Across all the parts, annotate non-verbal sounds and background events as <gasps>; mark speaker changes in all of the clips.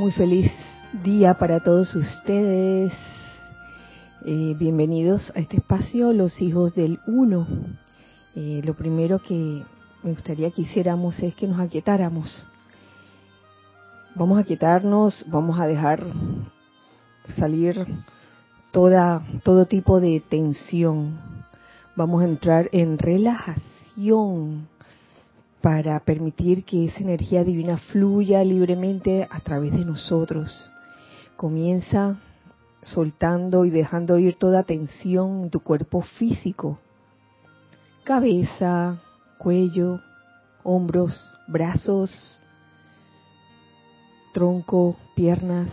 Speaker 1: Muy feliz día para todos ustedes. Eh, bienvenidos a este espacio, los hijos del uno. Eh, lo primero que me gustaría que hiciéramos es que nos aquietáramos. Vamos a aquietarnos, vamos a dejar salir toda, todo tipo de tensión. Vamos a entrar en relajación para permitir que esa energía divina fluya libremente a través de nosotros. Comienza soltando y dejando ir toda tensión en tu cuerpo físico, cabeza, cuello, hombros, brazos, tronco, piernas.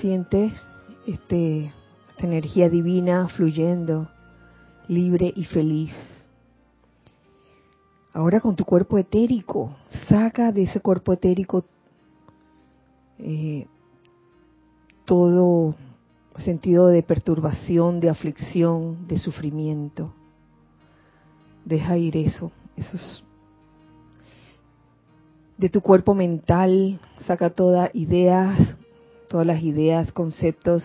Speaker 1: Siente este, esta energía divina fluyendo, libre y feliz. Ahora con tu cuerpo etérico, saca de ese cuerpo etérico eh, todo sentido de perturbación, de aflicción, de sufrimiento. Deja ir eso, esos de tu cuerpo mental, saca todas ideas, todas las ideas, conceptos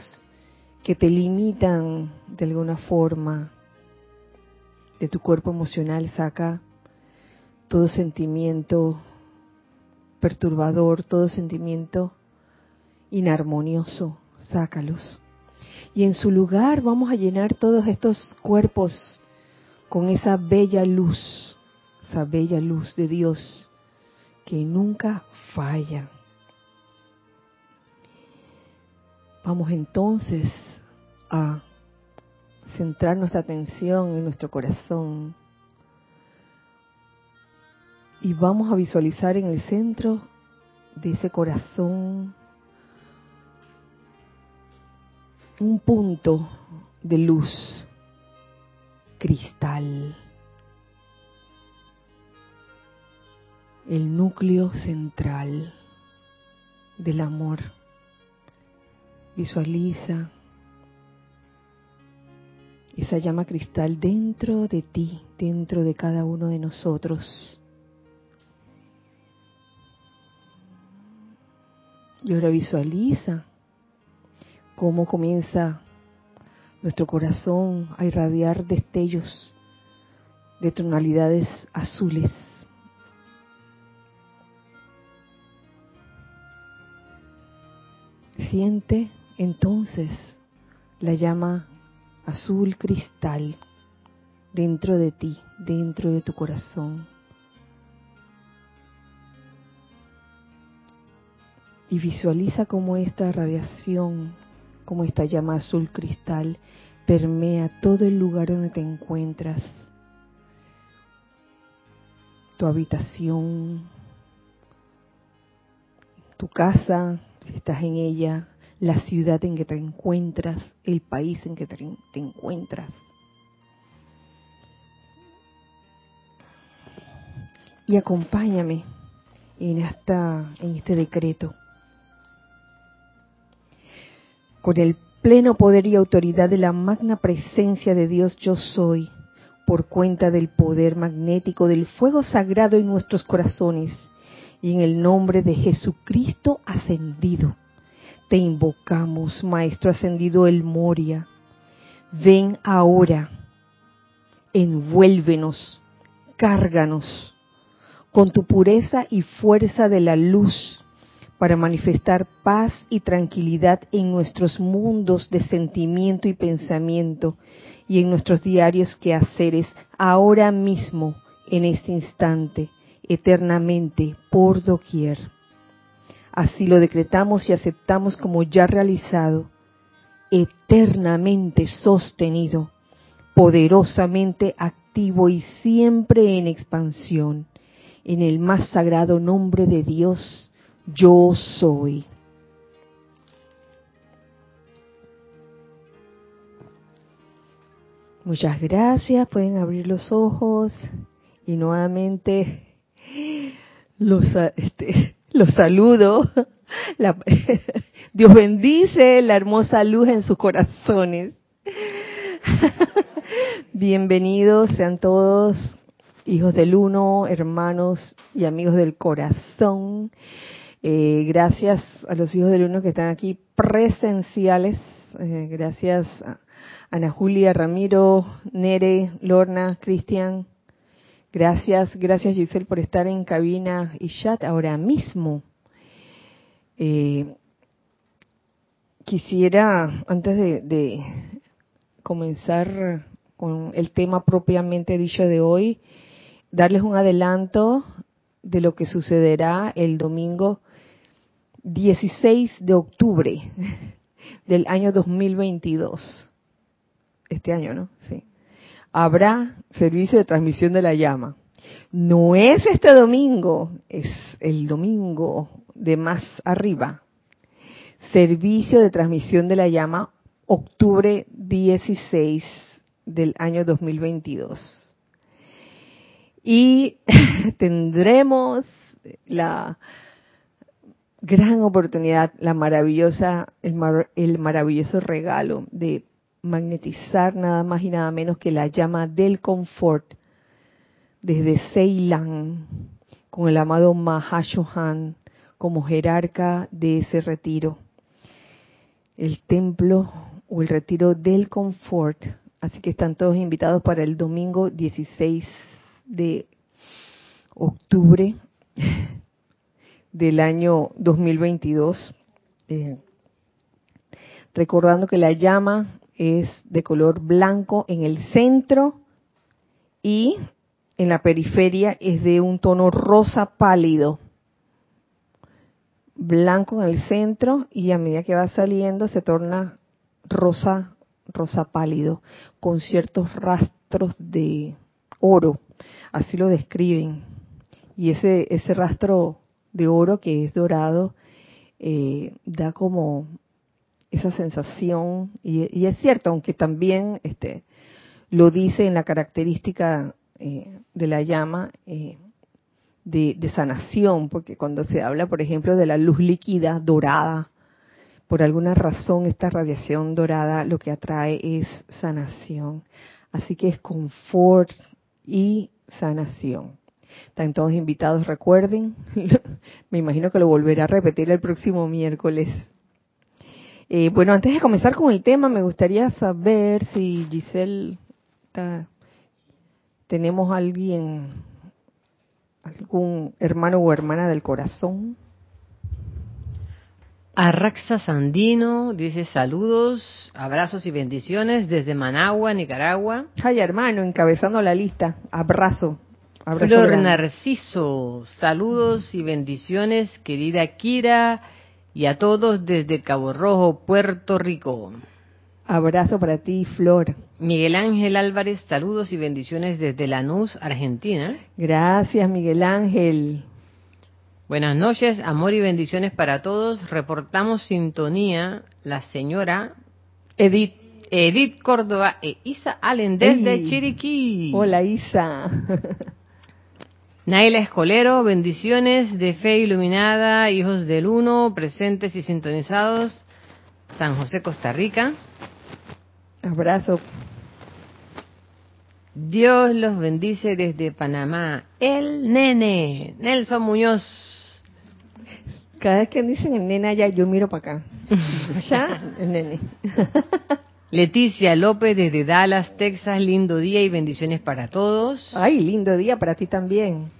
Speaker 1: que te limitan de alguna forma. De tu cuerpo emocional saca todo sentimiento perturbador, todo sentimiento inarmonioso, sácalos. Y en su lugar vamos a llenar todos estos cuerpos con esa bella luz, esa bella luz de Dios que nunca falla. Vamos entonces a centrar nuestra atención en nuestro corazón y vamos a visualizar en el centro de ese corazón un punto de luz cristal. El núcleo central del amor. Visualiza esa llama cristal dentro de ti, dentro de cada uno de nosotros. Y ahora visualiza cómo comienza nuestro corazón a irradiar destellos de tonalidades azules. Siente entonces la llama azul cristal dentro de ti, dentro de tu corazón. Y visualiza cómo esta radiación, como esta llama azul cristal, permea todo el lugar donde te encuentras, tu habitación, tu casa, si estás en ella, la ciudad en que te encuentras, el país en que te, encuentras. Y acompáñame en, esta, en este decreto con el pleno poder y autoridad de la magna presencia de Dios yo soy, por cuenta del poder magnético del fuego sagrado en nuestros corazones, y en el nombre de Jesucristo ascendido. Te invocamos, Maestro ascendido El Moria. Ven ahora, envuélvenos, cárganos con tu pureza y fuerza de la luz para manifestar paz y tranquilidad en nuestros mundos de sentimiento y pensamiento y en nuestros diarios quehaceres ahora mismo, en este instante, eternamente, por doquier. Así lo decretamos y aceptamos como ya realizado, eternamente sostenido, poderosamente activo y siempre en expansión, en el más sagrado nombre de Dios, yo soy. Muchas gracias, pueden abrir los ojos y nuevamente los, este, los saludo. <laughs> Dios bendice la hermosa luz en sus corazones. <laughs> Bienvenidos sean todos hijos del uno, hermanos y amigos del corazón. Eh, gracias a los hijos del uno que están aquí presenciales. Eh, gracias a Ana Julia, Ramiro, Nere, Lorna, Cristian. Gracias, gracias Giselle por estar en cabina y chat ahora mismo. Eh, quisiera, antes de comenzar con el tema propiamente dicho de hoy, darles un adelanto de lo que sucederá el domingo 16 de octubre del año 2022. Este año, ¿no? Sí. Habrá servicio de transmisión de la llama. No es este domingo, es el domingo de más arriba. Servicio de transmisión de la llama, octubre 16 del año 2022 y <laughs> tendremos la gran oportunidad, la maravillosa, el, maravilloso regalo de magnetizar nada más y nada menos que la llama del confort desde Ceilán con el amado Mahashohan como jerarca de ese retiro. El templo o el retiro del confort. Así que están todos invitados para el domingo 16 de octubre <laughs> del año 2022, eh, recordando que la llama es de color blanco en el centro y en la periferia es de un tono rosa pálido. Blanco en el centro y a medida que va saliendo se torna rosa, rosa pálido, con ciertos rastros de oro así lo describen. Y ese, ese rastro de oro que es dorado eh, da como esa sensación, y, es cierto, aunque también este, lo dice en la característica eh, de la llama eh, de, de, sanación, porque cuando se habla, por ejemplo, de la luz líquida dorada, por alguna razón esta radiación dorada lo que atrae es sanación. Así que es confort y sanación. Están todos invitados, recuerden. <laughs> Me imagino que lo volverá a repetir el próximo miércoles. Eh, bueno, antes de comenzar con el tema, me gustaría saber si Giselle tenemos alguien, algún hermano o hermana del corazón.
Speaker 2: Arraxa Sandino dice saludos, abrazos y bendiciones desde Managua, Nicaragua.
Speaker 1: Ay, hermano, encabezando la lista. Abrazo.
Speaker 2: Abrazo Flor Narciso, saludos y bendiciones, querida Kira, y a todos desde Cabo Rojo, Puerto Rico.
Speaker 1: Abrazo para ti, Flor.
Speaker 2: Miguel Ángel Álvarez, saludos y bendiciones desde Lanús, Argentina.
Speaker 1: Gracias, Miguel Ángel.
Speaker 2: Buenas noches, amor y bendiciones para todos. Reportamos sintonía la señora Edith, Edith Córdoba e Isa Allen desde Chiriquí.
Speaker 1: Hola Isa. <laughs>
Speaker 2: Naila Escolero, bendiciones de fe iluminada, hijos del uno, presentes y sintonizados, San José, Costa Rica.
Speaker 1: Abrazo.
Speaker 2: Dios los bendice desde Panamá. El nene, Nelson Muñoz.
Speaker 1: Cada vez que dicen el nene allá, yo miro para acá. <laughs> ya, el nene. <laughs>
Speaker 2: Leticia López desde Dallas, Texas, lindo día y bendiciones para todos.
Speaker 1: Ay, lindo día para ti también.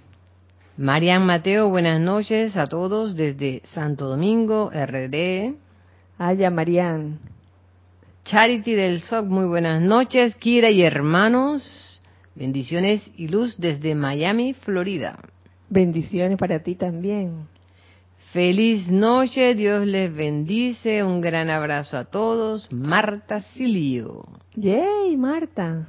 Speaker 2: Marian Mateo, buenas noches a todos desde Santo Domingo, RD.
Speaker 1: Haya Marian.
Speaker 2: Charity del SOC, muy buenas noches. Kira y hermanos, bendiciones y luz desde Miami, Florida.
Speaker 1: Bendiciones para ti también.
Speaker 2: Feliz noche, Dios les bendice, un gran abrazo a todos. Marta Silio.
Speaker 1: Yay, Marta.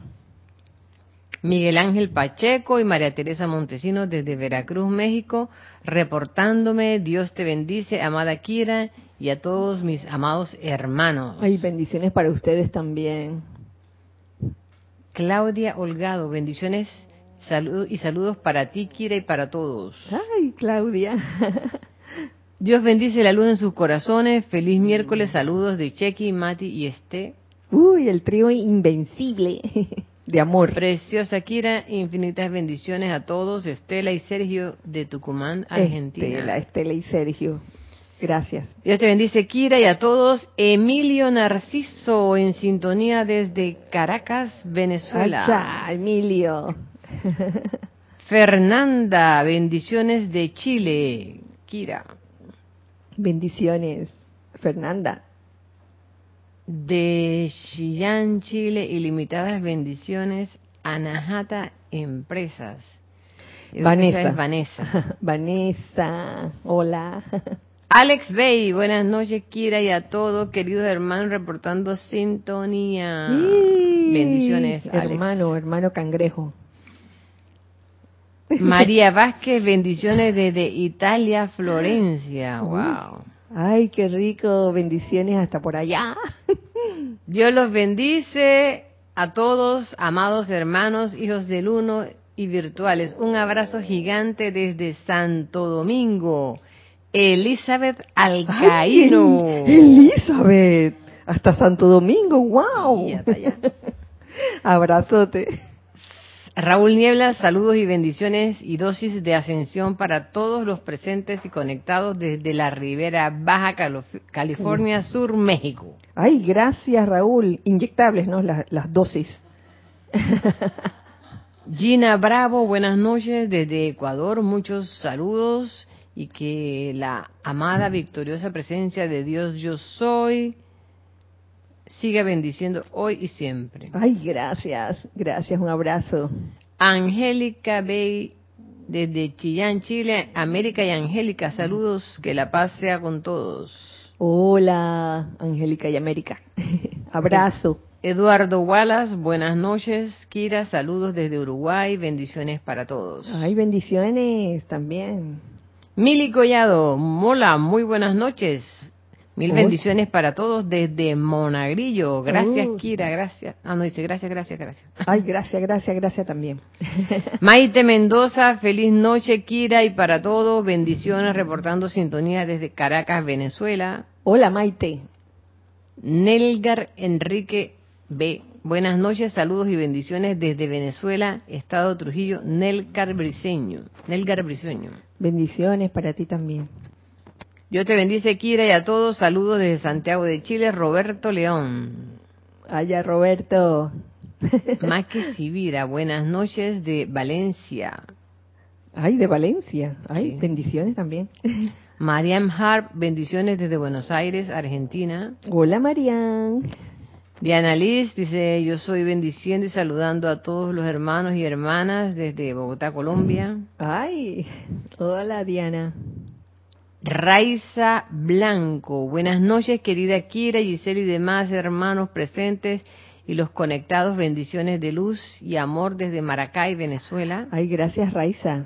Speaker 2: Miguel Ángel Pacheco y María Teresa Montesinos desde Veracruz, México, reportándome, Dios te bendice, amada Kira, y a todos mis amados hermanos.
Speaker 1: Ay, bendiciones para ustedes también.
Speaker 2: Claudia Holgado, bendiciones y saludos para ti, Kira, y para todos.
Speaker 1: Ay, Claudia. <laughs>
Speaker 2: Dios bendice la luz en sus corazones. Feliz miércoles. Saludos de Chequi, Mati y Este.
Speaker 1: Uy, el trío invencible. <laughs> de amor.
Speaker 2: Preciosa Kira, infinitas bendiciones a todos. Estela y Sergio de Tucumán, Argentina.
Speaker 1: Estela, Estela y Sergio. Gracias.
Speaker 2: Dios te bendice, Kira, y a todos. Emilio Narciso, en sintonía desde Caracas, Venezuela.
Speaker 1: Acha, Emilio. <laughs>
Speaker 2: Fernanda, bendiciones de Chile. Kira.
Speaker 1: Bendiciones, Fernanda.
Speaker 2: De Chillán, Chile, ilimitadas bendiciones. Anahata Empresas.
Speaker 1: Vanessa.
Speaker 2: es Vanessa. <laughs>
Speaker 1: Vanessa, hola. <laughs>
Speaker 2: Alex Bay, buenas noches, Kira, y a todos, queridos hermanos, reportando sintonía.
Speaker 1: Sí.
Speaker 2: Bendiciones, Alex.
Speaker 1: Hermano, hermano cangrejo.
Speaker 2: María <laughs> Vázquez, bendiciones desde Italia, Florencia. Wow.
Speaker 1: Ay, qué rico. Bendiciones hasta por allá. <laughs>
Speaker 2: Dios los bendice a todos, amados hermanos, hijos del uno y virtuales. Un abrazo gigante desde Santo Domingo. Elizabeth Alcaíno.
Speaker 1: Ay, Elizabeth. Hasta Santo Domingo. Wow.
Speaker 2: Y hasta allá. <laughs>
Speaker 1: Abrazote.
Speaker 2: Raúl Niebla, saludos y bendiciones y dosis de ascensión para todos los presentes y conectados desde la Ribera Baja California Sur, México.
Speaker 1: Ay, gracias Raúl. Inyectables, ¿no? Las, las dosis. <laughs>
Speaker 2: Gina Bravo, buenas noches desde Ecuador, muchos saludos y que la amada victoriosa presencia de Dios yo soy siga bendiciendo hoy y siempre.
Speaker 1: Ay, gracias. Gracias. Un abrazo.
Speaker 2: Angélica Bey desde Chillán, Chile, América y Angélica, saludos, que la paz sea con todos.
Speaker 1: Hola, Angélica y América. <laughs> Abrazo.
Speaker 2: Eduardo Wallace, buenas noches. Kira, saludos desde Uruguay, bendiciones para todos.
Speaker 1: Ay, bendiciones también.
Speaker 2: Mili Collado, mola, muy buenas noches. Mil
Speaker 1: Uy.
Speaker 2: bendiciones para todos desde Monagrillo. Gracias. Kira, gracias. Ah, no, dice gracias, gracias, gracias.
Speaker 1: Ay, gracias, gracias, gracias también. <laughs>
Speaker 2: Maite Mendoza, feliz noche, Kira, y para todos, bendiciones, reportando sintonía desde Caracas, Venezuela.
Speaker 1: Hola, Maite.
Speaker 2: Nelgar Enrique B. Buenas noches, saludos y bendiciones desde Venezuela, Estado Trujillo, Nelgar Briseño. Nelgar Briseño.
Speaker 1: Bendiciones para ti también.
Speaker 2: Dios te bendice, Kira, y a todos, saludos desde Santiago de Chile, Roberto León.
Speaker 1: Allá, Roberto. <laughs>
Speaker 2: Maque Sibira, buenas noches de Valencia.
Speaker 1: Ay, de Valencia. Ay,
Speaker 2: Sí.
Speaker 1: bendiciones también. <laughs>
Speaker 2: Mariam Harp, bendiciones desde Buenos Aires, Argentina.
Speaker 1: Hola, Marian.
Speaker 2: Diana Liz dice, yo soy bendiciendo y saludando a todos los hermanos y hermanas desde Bogotá, Colombia.
Speaker 1: Ay, hola, Diana.
Speaker 2: Raiza Blanco, buenas noches querida Kira, Giselle y demás hermanos presentes y los conectados, bendiciones de luz y amor desde Maracay, Venezuela.
Speaker 1: Ay, gracias, Raiza.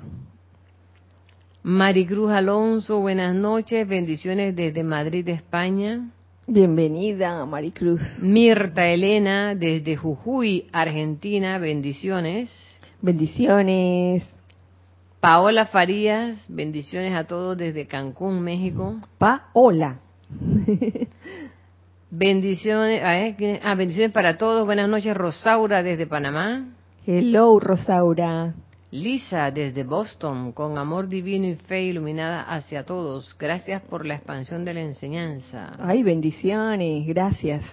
Speaker 2: Maricruz Alonso, buenas noches, bendiciones desde Madrid, España.
Speaker 1: Bienvenida, Maricruz.
Speaker 2: Mirta Elena desde Jujuy, Argentina, bendiciones.
Speaker 1: Bendiciones.
Speaker 2: Paola Farías, bendiciones a todos desde Cancún, México.
Speaker 1: Paola.
Speaker 2: Bendiciones, ah, bendiciones para todos. Buenas noches, Rosaura desde Panamá.
Speaker 1: Hello, Rosaura.
Speaker 2: Lisa desde Boston, con amor divino y fe iluminada hacia todos. Gracias por la expansión de la enseñanza.
Speaker 1: Ay, bendiciones. Gracias.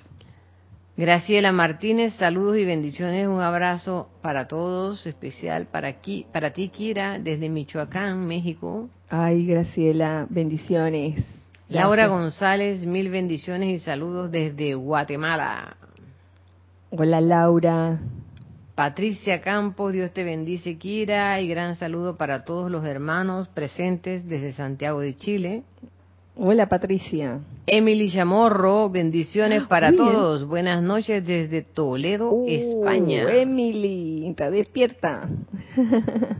Speaker 2: Graciela Martínez, saludos y bendiciones. Un abrazo para todos, especial para, ti, Kira, desde Michoacán, México.
Speaker 1: Ay, Graciela, bendiciones.
Speaker 2: Laura. González, mil bendiciones y saludos desde Guatemala.
Speaker 1: Hola, Laura.
Speaker 2: Patricia Campos, Dios te bendice, Kira, y gran saludo para todos los hermanos presentes desde Santiago de Chile.
Speaker 1: Hola, Patricia.
Speaker 2: Emily Chamorro, bendiciones para
Speaker 1: Muy bien.
Speaker 2: todos. Buenas noches desde Toledo,
Speaker 1: Uh,
Speaker 2: España.
Speaker 1: Emily, está despierta. <laughs>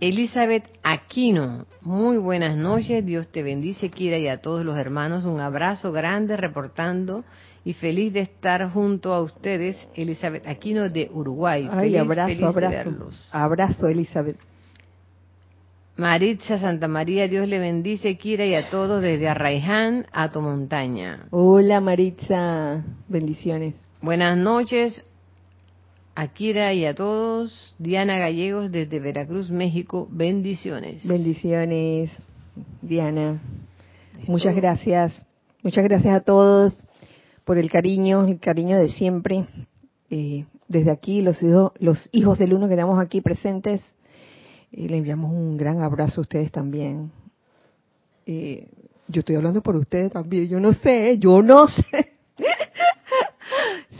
Speaker 2: Elizabeth Aquino, muy buenas noches. Dios te bendice, Kira, y a todos los hermanos. Un abrazo grande reportando y feliz de estar junto a ustedes, Elizabeth Aquino de Uruguay.
Speaker 1: Ay,
Speaker 2: Feliz,
Speaker 1: abrazo,
Speaker 2: feliz
Speaker 1: abrazo.
Speaker 2: verlos.
Speaker 1: Abrazo, Elizabeth.
Speaker 2: Maritza Santa María, Dios le bendice, Kira, y a todos desde Arraiján a tu montaña.
Speaker 1: Hola, Maritza. Bendiciones.
Speaker 2: Buenas noches. Akira y a todos. Diana Gallegos desde Veracruz, México. Bendiciones.
Speaker 1: Bendiciones, Diana. Muchas gracias. Muchas gracias a todos por el cariño, el cariño de siempre. Eh, desde aquí, los hijos, los hijos del uno que estamos aquí presentes, eh, le enviamos un gran abrazo a ustedes también. Eh, yo estoy hablando por ustedes también, yo no sé, yo no <laughs> sé.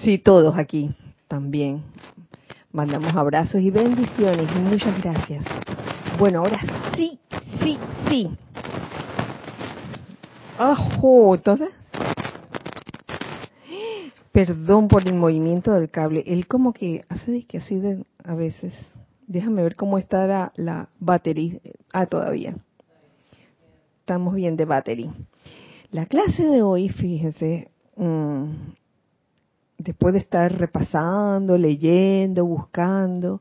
Speaker 1: sí, todos aquí también. Mandamos abrazos y bendiciones y muchas gracias. Bueno, ahora sí, sí, sí. Ajo, entonces. Perdón por el movimiento del cable. Él como que hace que así de a veces. Déjame ver cómo está la, la batería. Ah, todavía. Estamos bien de batería. La clase de hoy, fíjese, mmm, después de estar repasando, leyendo, buscando,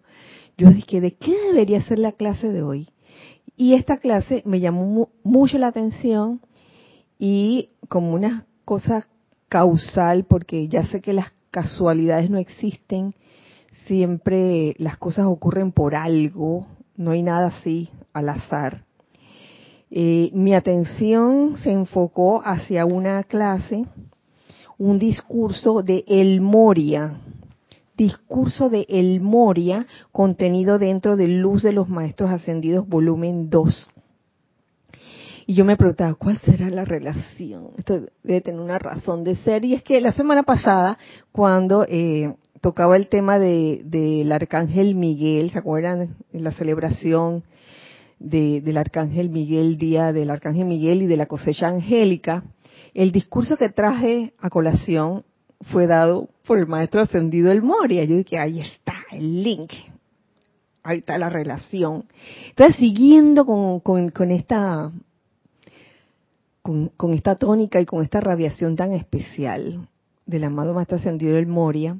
Speaker 1: yo dije, ¿de qué debería ser la clase de hoy? Y esta clase me llamó mucho la atención y como una cosa causal, porque ya sé que las casualidades no existen, siempre las cosas ocurren por algo, no hay nada así al azar. Eh, mi atención se enfocó hacia una clase un discurso de El Moria, discurso de El Moria contenido dentro de Luz de los Maestros Ascendidos, volumen 2. Y yo me preguntaba, ¿cuál será la relación? Esto debe tener una razón de ser. Y es que la semana pasada, cuando eh, tocaba el tema del de, Arcángel Miguel, ¿se acuerdan? En la celebración de, del Arcángel Miguel, día del Arcángel Miguel y de la cosecha angélica, el discurso que traje a colación fue dado por el maestro ascendido El Moria. Yo dije, ahí está el link, ahí está la relación. Entonces, siguiendo con, esta con, esta tónica y con esta radiación tan especial del amado maestro ascendido El Moria,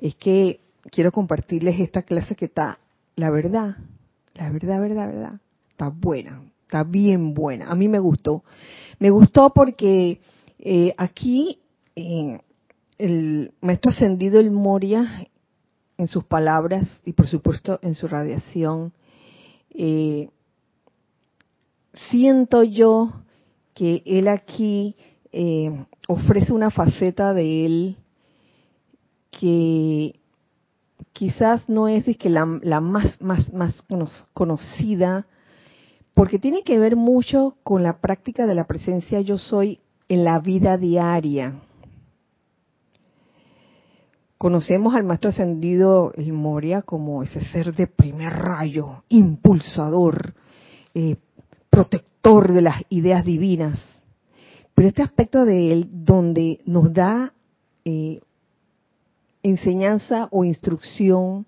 Speaker 1: es que quiero compartirles esta clase que está, la verdad, la verdad, verdad, verdad, está buena, está bien buena. A mí me gustó. Me gustó porque eh, aquí eh, el maestro ascendido el Moria, en sus palabras y por supuesto en su radiación, eh, siento yo que él aquí ofrece una faceta de él que quizás no es, que la, la más, más, más conocida, porque tiene que ver mucho con la práctica de la presencia yo soy en la vida diaria. Conocemos al Maestro Ascendido el Moria como ese ser de primer rayo, impulsador, eh, protector de las ideas divinas. Pero este aspecto de él, donde nos da eh, enseñanza o instrucción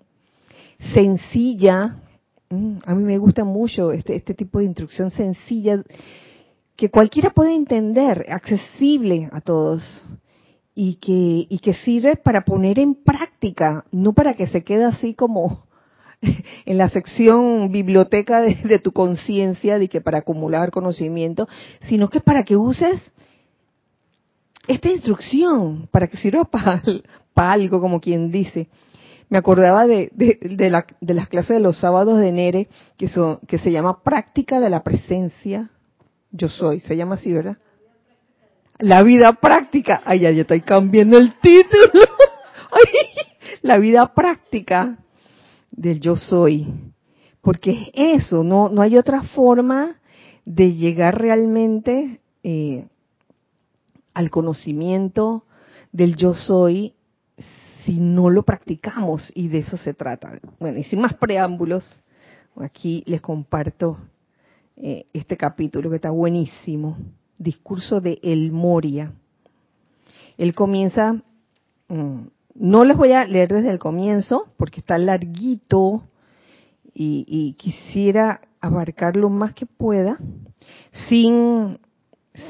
Speaker 1: sencilla, Mm, a mí me gusta mucho este, este tipo de instrucción sencilla que cualquiera puede entender, accesible a todos y que, y que sirve para poner en práctica, no para que se quede así como <laughs> en la sección biblioteca de, tu conciencia, de que para acumular conocimiento, sino que para que uses esta instrucción, para que sirva <laughs> para, para algo, como quien dice me acordaba de, de, la, de, las clases de los sábados de Nere, que, son, que se llama Práctica de la Presencia. Yo soy, se llama así, ¿verdad? La vida práctica. Ay, ya, ya estoy cambiando el título. <laughs> la vida práctica del yo soy. Porque es eso, no, no hay otra forma de llegar realmente eh, al conocimiento del yo soy si no lo practicamos y de eso se trata. Bueno, y sin más preámbulos, aquí les comparto eh, este capítulo que está buenísimo, discurso de El Moria. Él comienza, mm, no les voy a leer desde el comienzo porque está larguito y, y quisiera abarcar lo más que pueda sin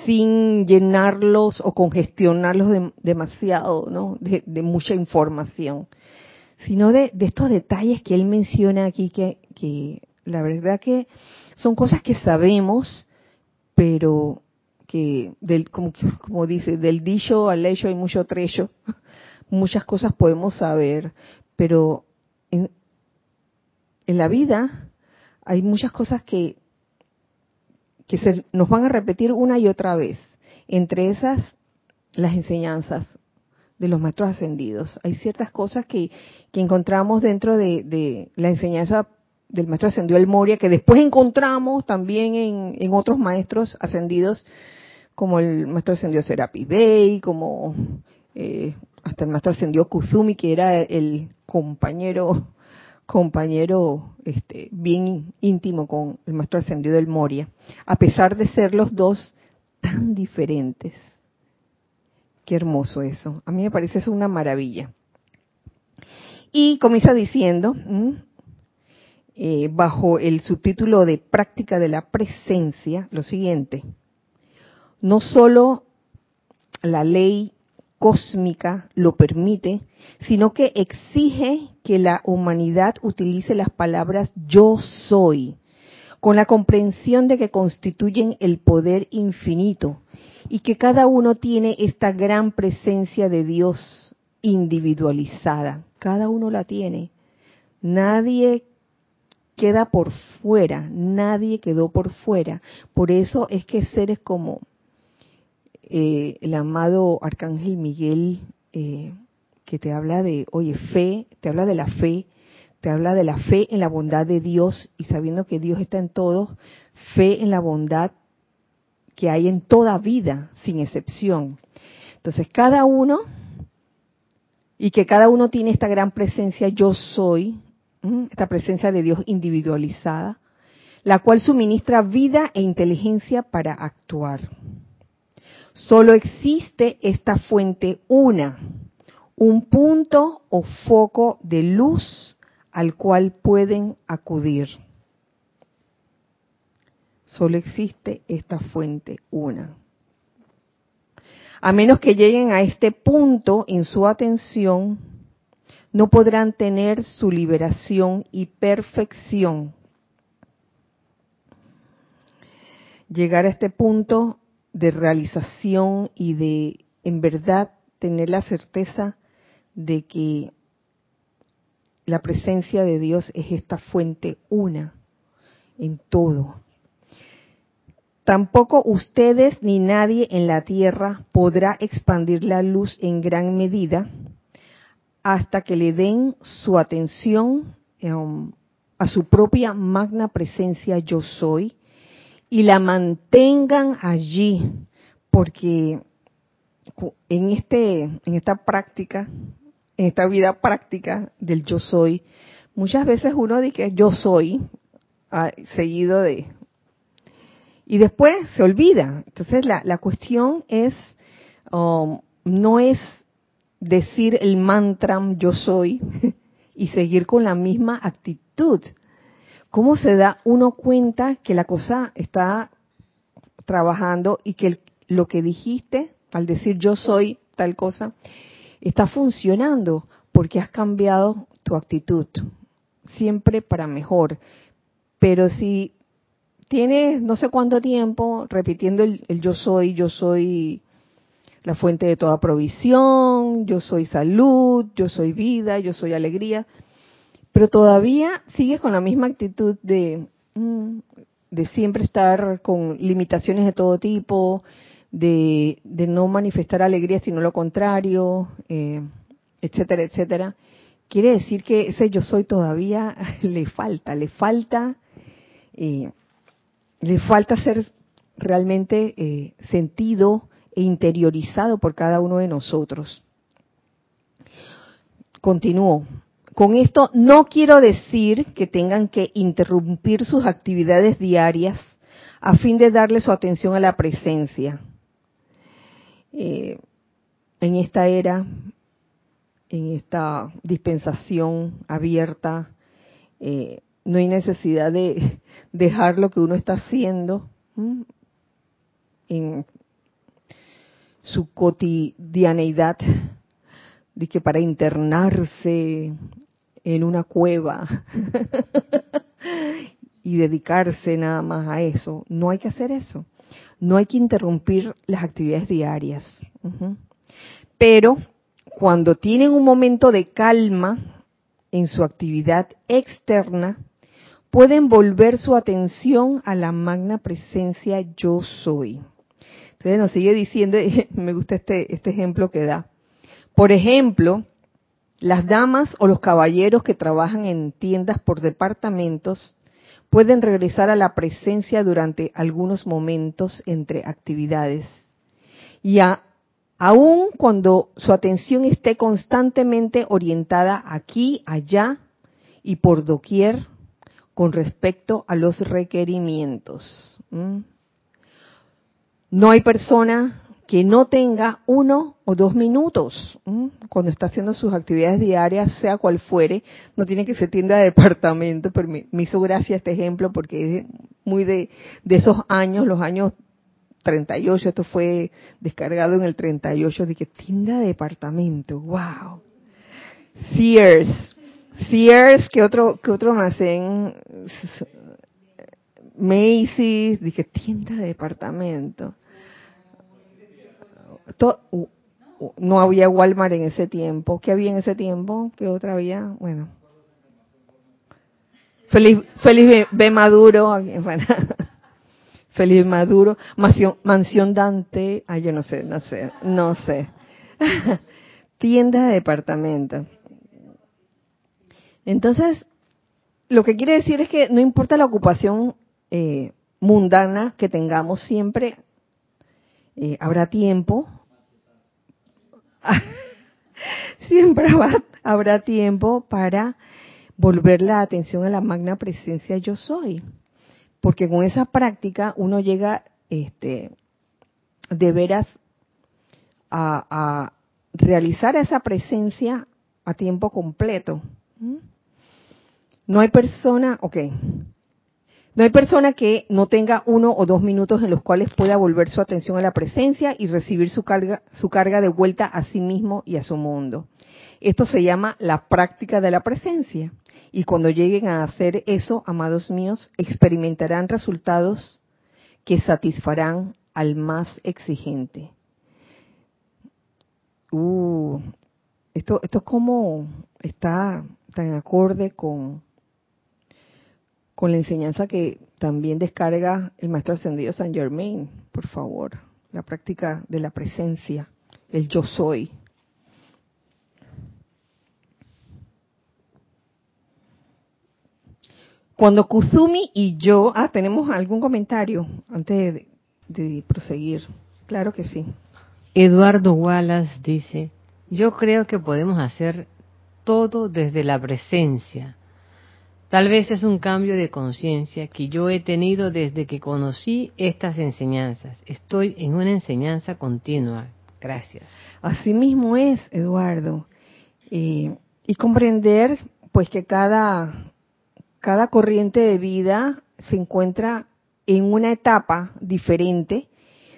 Speaker 1: sin llenarlos o congestionarlos demasiado, ¿no? De, mucha información, sino de, estos detalles que él menciona aquí, que, la verdad que son cosas que sabemos, pero que, del, como, dice, del dicho al hecho hay mucho trecho, <laughs> muchas cosas podemos saber, pero en la vida hay muchas cosas que, que se, nos van a repetir una y otra vez. Entre esas, las enseñanzas de los maestros ascendidos. Hay ciertas cosas que, que encontramos dentro de, la enseñanza del maestro ascendido El Moria, que después encontramos también en, en otros maestros ascendidos, como el maestro ascendido Serapi Bey, como eh, hasta el maestro ascendido Kuzumi, que era el compañero compañero este, bien íntimo con el maestro ascendido del Moria, a pesar de ser los dos tan diferentes. Qué hermoso eso. A mí me parece eso una maravilla. Y comienza diciendo, eh, bajo el subtítulo de práctica de la presencia, lo siguiente. No solo la ley cósmica lo permite, sino que exige que la humanidad utilice las palabras yo soy, con la comprensión de que constituyen el poder infinito y que cada uno tiene esta gran presencia de Dios individualizada. Cada uno la tiene. Nadie queda por fuera, nadie quedó por fuera. Por eso es que seres como eh, el amado Arcángel Miguel, eh, que te habla de, oye, fe, te habla de la fe, te habla de la fe en la bondad de Dios y sabiendo que Dios está en todo, fe en la bondad que hay en toda vida, sin excepción. Entonces, cada uno, y que cada uno tiene esta gran presencia, yo soy, esta presencia de Dios individualizada, la cual suministra vida e inteligencia para actuar. Solo existe esta fuente una, un punto o foco de luz al cual pueden acudir. Solo existe esta fuente una. A menos que lleguen a este punto en su atención, no podrán tener su liberación y perfección. Llegar a este punto de realización y de en verdad tener la certeza de que la presencia de Dios es esta fuente una en todo. Tampoco ustedes ni nadie en la tierra podrá expandir la luz en gran medida hasta que le den su atención um, a su propia magna presencia yo soy y la mantengan allí, porque en este en esta práctica, en esta vida práctica del yo soy, muchas veces uno dice yo soy ah, seguido de y después se olvida. Entonces la, la cuestión es um, no es decir el mantra yo soy <laughs> y seguir con la misma actitud, ¿Cómo se da uno cuenta que la cosa está trabajando y que lo que dijiste al decir yo soy tal cosa está funcionando porque has cambiado tu actitud, siempre para mejor. Pero si tienes no sé cuánto tiempo repitiendo el, yo soy, yo soy la fuente de toda provisión, yo soy salud, yo soy vida, yo soy alegría, pero todavía sigues con la misma actitud de, mm, de siempre estar con limitaciones de todo tipo, de, de no manifestar alegría sino lo contrario, eh, etcétera, etcétera. Quiere decir que ese yo soy todavía <laughs> le falta, le falta, eh, le falta ser realmente eh, sentido e interiorizado por cada uno de nosotros. Continúo. Con esto no quiero decir que tengan que interrumpir sus actividades diarias a fin de darle su atención a la presencia. Eh, en esta era, en esta dispensación abierta, eh, no hay necesidad de <laughs> dejar lo que uno está haciendo en su cotidianeidad, de que para internarse en una cueva <laughs> y dedicarse nada más a eso. No hay que hacer eso. No hay que interrumpir las actividades diarias. Pero cuando tienen un momento de calma en su actividad externa, pueden volver su atención a la magna presencia yo soy. Entonces nos sigue diciendo, <laughs> me gusta este, este ejemplo que da. Por ejemplo, las damas o los caballeros que trabajan en tiendas por departamentos pueden regresar a la presencia durante algunos momentos entre actividades. Y aun cuando su atención esté constantemente orientada aquí, allá y por doquier con respecto a los requerimientos. No hay persona que no tenga uno o dos minutos cuando está haciendo sus actividades diarias, sea cual fuere, no tiene que ser tienda de departamento, pero me, hizo gracia este ejemplo porque es muy de, de esos años, los años 38, esto fue descargado en el 38, dije, tienda de departamento, wow. Sears, Sears, que otro, que otro almacén, Macy's, dije, tienda de departamento no había Walmart en ese tiempo. ¿Qué había en ese tiempo? ¿Qué otra había? Bueno. Feliz, feliz. Maduro. <laughs> feliz Maduro. Mansión, mansión Dante. Ay, yo no sé, no sé, no sé. <laughs> Tienda de departamento. Entonces, lo que quiere decir es que no importa la ocupación eh, mundana que tengamos, siempre eh, habrá tiempo, <laughs> siempre habrá, tiempo para volver la atención a la magna presencia yo soy. Porque con esa práctica uno llega este, de veras a, a realizar esa presencia a tiempo completo. ¿Mm? No hay persona, ok, no hay persona que no tenga uno o dos minutos en los cuales pueda volver su atención a la presencia y recibir su carga, de vuelta a sí mismo y a su mundo. Esto se llama la práctica de la presencia. Y cuando lleguen a hacer eso, amados míos, experimentarán resultados que satisfarán al más exigente. Uh, esto, esto es como está tan acorde con con la enseñanza que también descarga el maestro ascendido San Germain, por favor, la práctica de la presencia, el yo soy. Cuando Kuzumi y yo, ah, tenemos algún comentario antes de, de proseguir. Claro que sí.
Speaker 2: Eduardo Wallace dice, yo creo que podemos hacer todo desde la presencia Tal vez es un cambio de conciencia que yo he tenido desde que conocí estas enseñanzas. Estoy en una enseñanza continua. Gracias.
Speaker 1: Así mismo es, Eduardo. y comprender, pues, que cada, cada corriente de vida se encuentra en una etapa diferente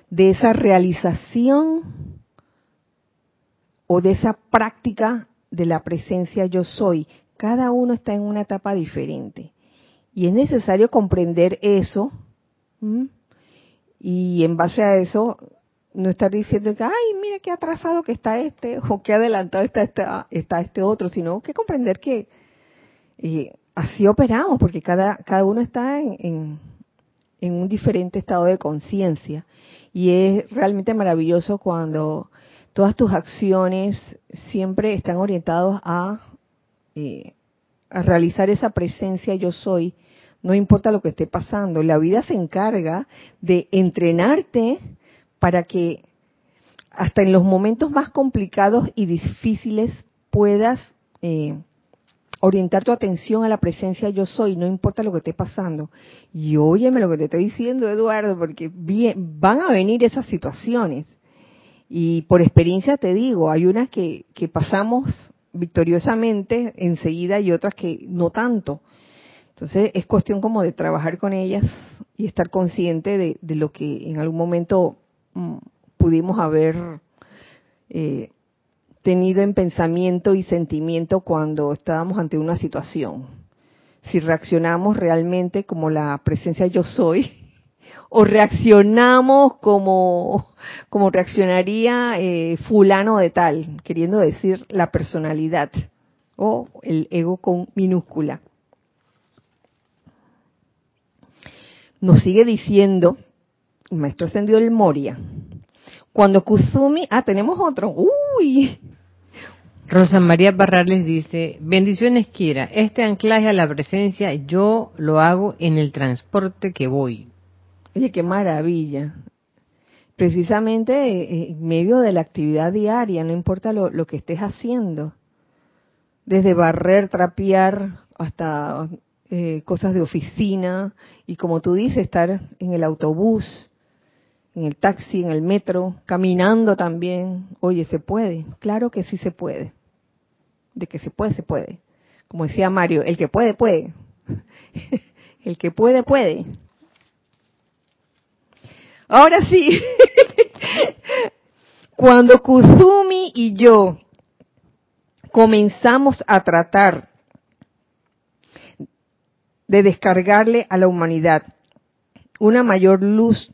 Speaker 1: de esa realización o de esa práctica de la presencia yo soy, cada uno está en una etapa diferente. Y es necesario comprender eso y en base a eso no estar diciendo que, ay, mira qué atrasado que está este <laughs> o qué adelantado está, está, este otro, sino que comprender que así operamos, porque cada, cada uno está en, en un diferente estado de conciencia. Y es realmente maravilloso cuando todas tus acciones siempre están orientadas a eh, a realizar esa presencia yo soy, no importa lo que esté pasando, la vida se encarga de entrenarte para que hasta en los momentos más complicados y difíciles puedas eh, orientar tu atención a la presencia yo soy, no importa lo que esté pasando. Y óyeme lo que te estoy diciendo, Eduardo, porque van a venir esas situaciones. Y por experiencia te digo, hay unas que, que pasamos victoriosamente enseguida y otras que no tanto. Entonces es cuestión como de trabajar con ellas y estar consciente de, lo que en algún momento mm, pudimos haber eh, tenido en pensamiento y sentimiento cuando estábamos ante una situación. Si reaccionamos realmente como la presencia yo soy, o reaccionamos como, como reaccionaría eh, fulano de tal, queriendo decir la personalidad. o el ego con minúscula. Nos sigue diciendo el maestro ascendido del Moria, cuando Kusumi, ah, tenemos otro, uy,
Speaker 2: Rosa María Barrales dice, bendiciones Kira, este anclaje a la presencia yo lo hago en el transporte que voy.
Speaker 1: Oye, qué maravilla. Precisamente eh, en medio de la actividad diaria, no importa lo, lo que estés haciendo, desde barrer, trapear, hasta eh, cosas de oficina, y como tú dices, estar en el autobús, en el taxi, en el metro, caminando también. Oye, ¿se puede? Claro que sí se puede. De que se puede, se puede. Como decía Mario, el que puede, puede. <laughs> el que puede, puede. Ahora sí, cuando Kuzumi y yo comenzamos a tratar de descargarle a la humanidad una mayor luz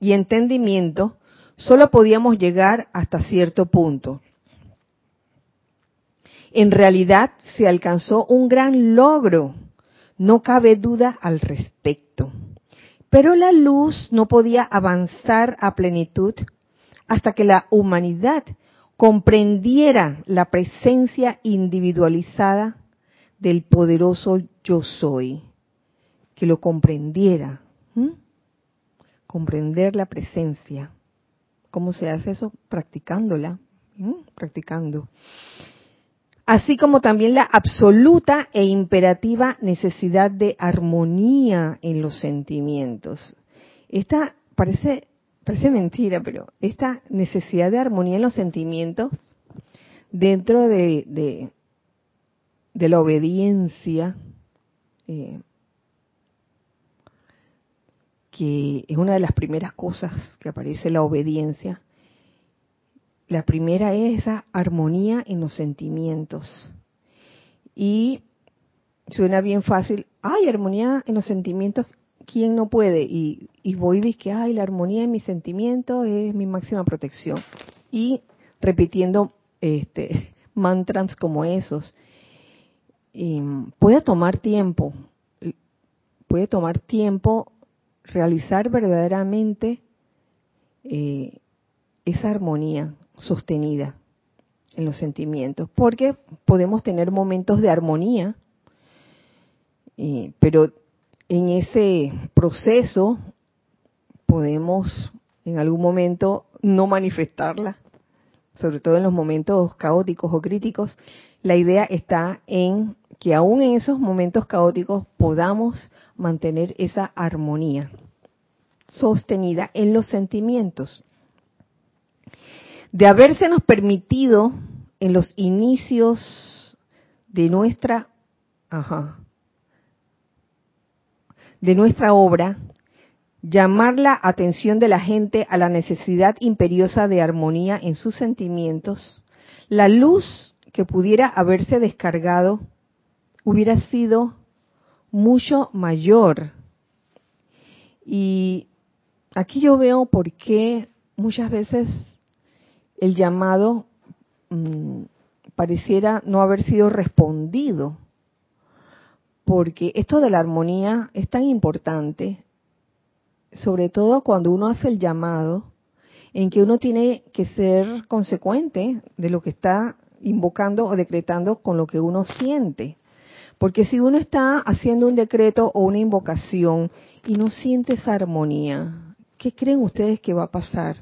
Speaker 1: y entendimiento, solo podíamos llegar hasta cierto punto. En realidad se alcanzó un gran logro, no cabe duda al respecto. Pero la luz no podía avanzar a plenitud hasta que la humanidad comprendiera la presencia individualizada del poderoso yo soy, que lo comprendiera comprender la presencia. ¿Cómo se hace eso? Practicándola, practicando. Así como también la absoluta e imperativa necesidad de armonía en los sentimientos. Esta parece, parece mentira, pero esta necesidad de armonía en los sentimientos dentro de, de, de la obediencia eh, que es una de las primeras cosas que aparece la obediencia. La primera es esa armonía en los sentimientos. Y suena bien fácil, ay, armonía en los sentimientos, ¿quién no puede? Y, y voy y que, ay, la armonía en mis sentimientos es mi máxima protección. Y repitiendo este, <laughs> mantras como esos. Y puede tomar tiempo, puede tomar tiempo realizar verdaderamente eh, esa armonía sostenida en los sentimientos, porque podemos tener momentos de armonía, pero en ese proceso podemos en algún momento no manifestarla, sobre todo en los momentos caóticos o críticos. La idea está en que aún en esos momentos caóticos podamos mantener esa armonía sostenida en los sentimientos. De habérsenos permitido en los inicios de nuestra, de nuestra obra, llamar la atención de la gente a la necesidad imperiosa de armonía en sus sentimientos, la luz que pudiera haberse descargado hubiera sido mucho mayor. Y aquí yo veo por qué muchas veces el llamado mm, pareciera no haber sido respondido. Porque esto de la armonía es tan importante, sobre todo cuando uno hace el llamado, en que uno tiene que ser consecuente de lo que está invocando o decretando con lo que uno siente. Porque si uno está haciendo un decreto o una invocación y no siente esa armonía, ¿qué creen ustedes que va a pasar?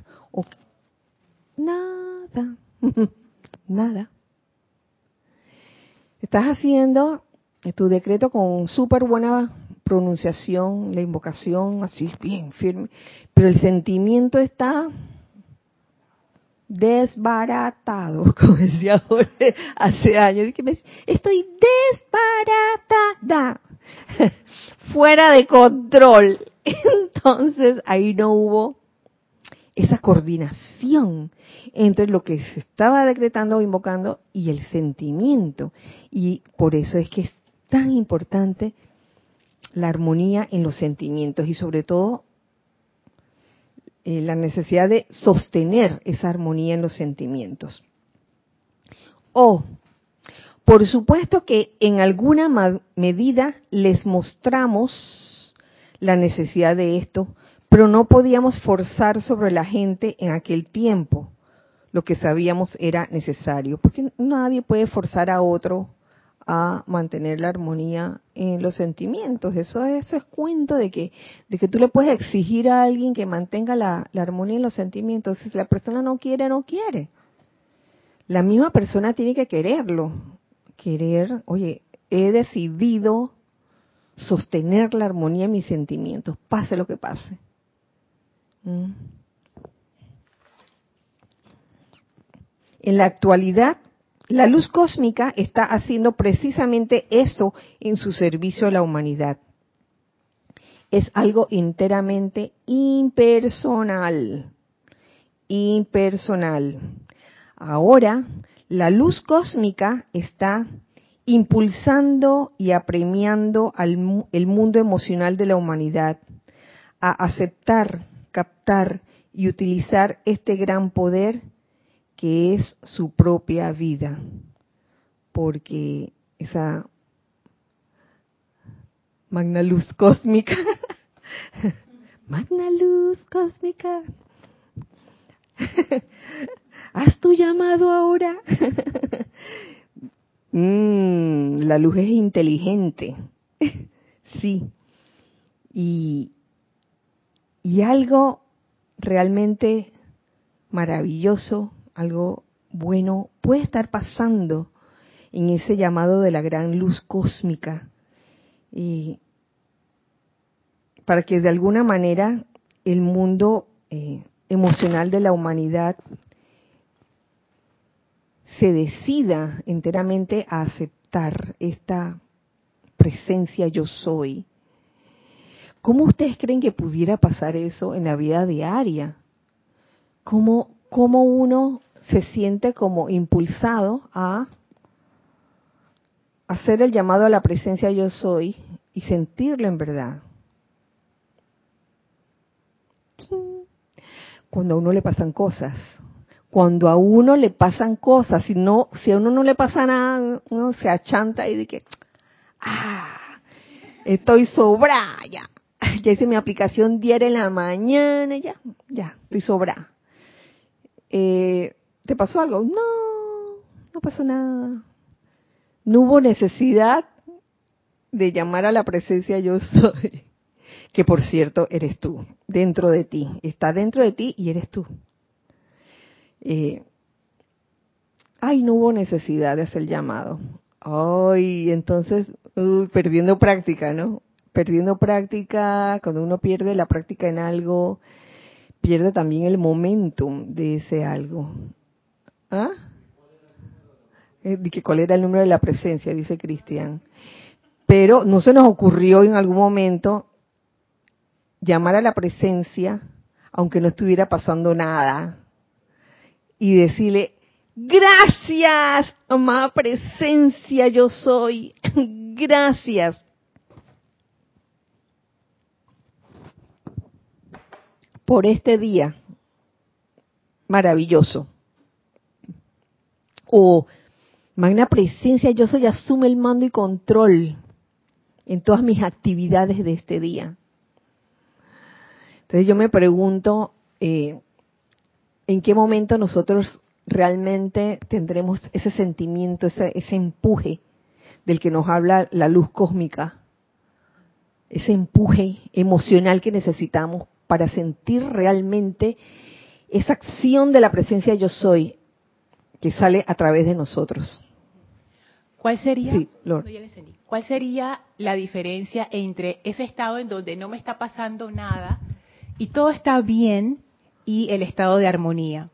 Speaker 1: Nada, <laughs> nada. Estás haciendo tu decreto con súper buena pronunciación, la invocación así bien firme, pero el sentimiento está desbaratado, <laughs> como decía Jorge hace años. Estoy desbaratada, <laughs> fuera de control. Entonces ahí no hubo esa coordinación entre lo que se estaba decretando o invocando y el sentimiento. Y por eso es que es tan importante la armonía en los sentimientos y sobre todo eh, la necesidad de sostener esa armonía en los sentimientos. O Por supuesto que en alguna medida les mostramos la necesidad de esto, pero no podíamos forzar sobre la gente en aquel tiempo lo que sabíamos era necesario, porque nadie puede forzar a otro a mantener la armonía en los sentimientos. Eso, eso es cuento de que, de que tú le puedes exigir a alguien que mantenga la, la armonía en los sentimientos. Si la persona no quiere, no quiere. La misma persona tiene que quererlo. Querer, oye, he decidido sostener la armonía en mis sentimientos, pase lo que pase. ¿Mm? En la actualidad, la luz cósmica está haciendo precisamente eso en su servicio a la humanidad. Es algo enteramente impersonal. Impersonal. Ahora, la luz cósmica está impulsando y apremiando al el mundo emocional de la humanidad a aceptar, captar y utilizar este gran poder que es su propia vida, porque esa magna luz cósmica, <laughs> magna luz cósmica, <laughs> haz tu llamado ahora. <laughs> mm, la luz es inteligente, sí, y, y algo realmente maravilloso algo bueno puede estar pasando en ese llamado de la gran luz cósmica y para que de alguna manera el mundo eh, emocional de la humanidad se decida enteramente a aceptar esta presencia yo soy. ¿Cómo ustedes creen que pudiera pasar eso en la vida diaria? ¿Cómo, cómo uno se siente como impulsado a hacer el llamado a la presencia yo soy y sentirlo en verdad. Cuando a uno le pasan cosas, cuando a uno le pasan cosas, si no, si a uno no le pasa nada, uno se achanta y dice, ah, estoy sobra, ya, <laughs> ya hice mi aplicación diaria en la mañana, ya, ya, estoy sobra. Eh, ¿Te pasó algo? No, no pasó nada. No hubo necesidad de llamar a la presencia yo soy, <laughs> que por cierto eres tú, dentro de ti, está dentro de ti y eres tú. Eh, ay, no hubo necesidad de hacer llamado. Ay, entonces, perdiendo práctica, ¿no? Perdiendo práctica, cuando uno pierde la práctica en algo, pierde también el momentum de ese algo. ¿Ah? Eh, ¿Cuál era el número de la presencia? Dice Cristian. Pero no se nos ocurrió en algún momento llamar a la presencia, aunque no estuviera pasando nada, y decirle, gracias, amada presencia, yo soy, <laughs> gracias. Por este día maravilloso o magna presencia, yo soy, asume el mando y control en todas mis actividades de este día. Entonces yo me pregunto, eh, ¿en qué momento nosotros realmente tendremos ese sentimiento, ese, ese empuje del que nos habla la luz cósmica? Ese empuje emocional que necesitamos para sentir realmente esa acción de la presencia yo soy que sale a través de nosotros.
Speaker 3: ¿Cuál sería, ¿Cuál sería la diferencia entre ese estado en donde no me está pasando nada y todo está bien y el estado de armonía?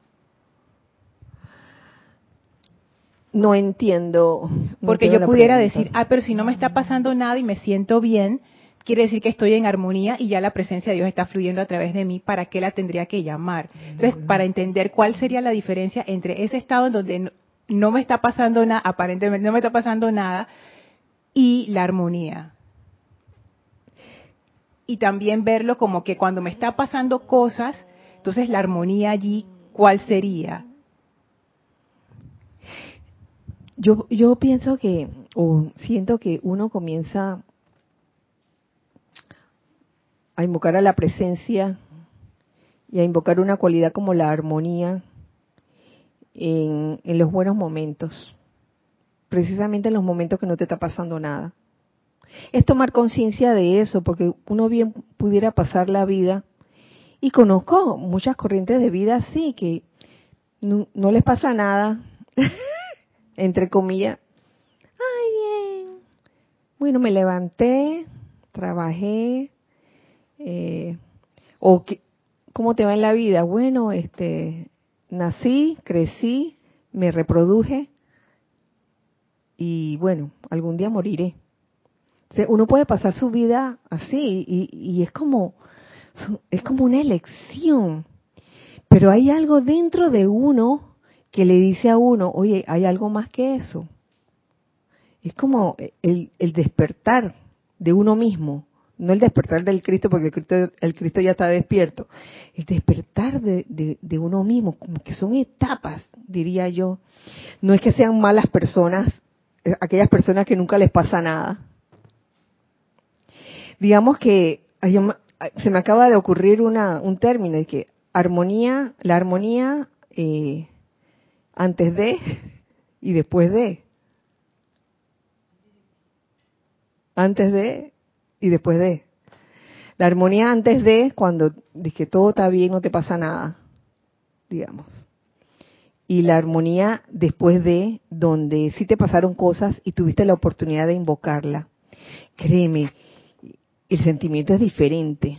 Speaker 1: No entiendo.
Speaker 3: Porque yo pudiera decir, ah, pero si no me está pasando nada y me siento bien, quiere decir que estoy en armonía y ya la presencia de Dios está fluyendo a través de mí, ¿para qué la tendría que llamar? Entonces, para entender cuál sería la diferencia entre ese estado en donde no me está pasando nada, aparentemente no me está pasando nada, y la armonía. Y también verlo como que cuando me está pasando cosas, entonces la armonía allí, ¿cuál sería?
Speaker 1: yo, yo pienso que, o siento que uno comienza a invocar a la presencia y a invocar una cualidad como la armonía en, en los buenos momentos, precisamente en los momentos que no te está pasando nada. Es tomar conciencia de eso, porque uno bien pudiera pasar la vida, y conozco muchas corrientes de vida así, que no, no les pasa nada, <laughs> entre comillas. Ay, bien. Bueno, me levanté, trabajé, eh, o que, ¿cómo te va en la vida? Bueno, este, nací, crecí, me reproduje y bueno, algún día moriré. uno puede pasar su vida así y, y es como es como una elección. Pero hay algo dentro de uno que le dice a uno, oye, hay algo más que eso. Es como el, el despertar de uno mismo, no el despertar del Cristo, porque el Cristo, el Cristo ya está despierto, el despertar de, de, uno mismo, como que son etapas, diría yo. No es que sean malas personas, eh, aquellas personas que nunca les pasa nada. Digamos que se me acaba de ocurrir una, un término que armonía, la armonía eh, antes de y después de. Antes de y después de. La armonía antes de, cuando dices que todo está bien, no te pasa nada, digamos. Y la armonía después de, donde sí te pasaron cosas y tuviste la oportunidad de invocarla. Créeme, el sentimiento es diferente.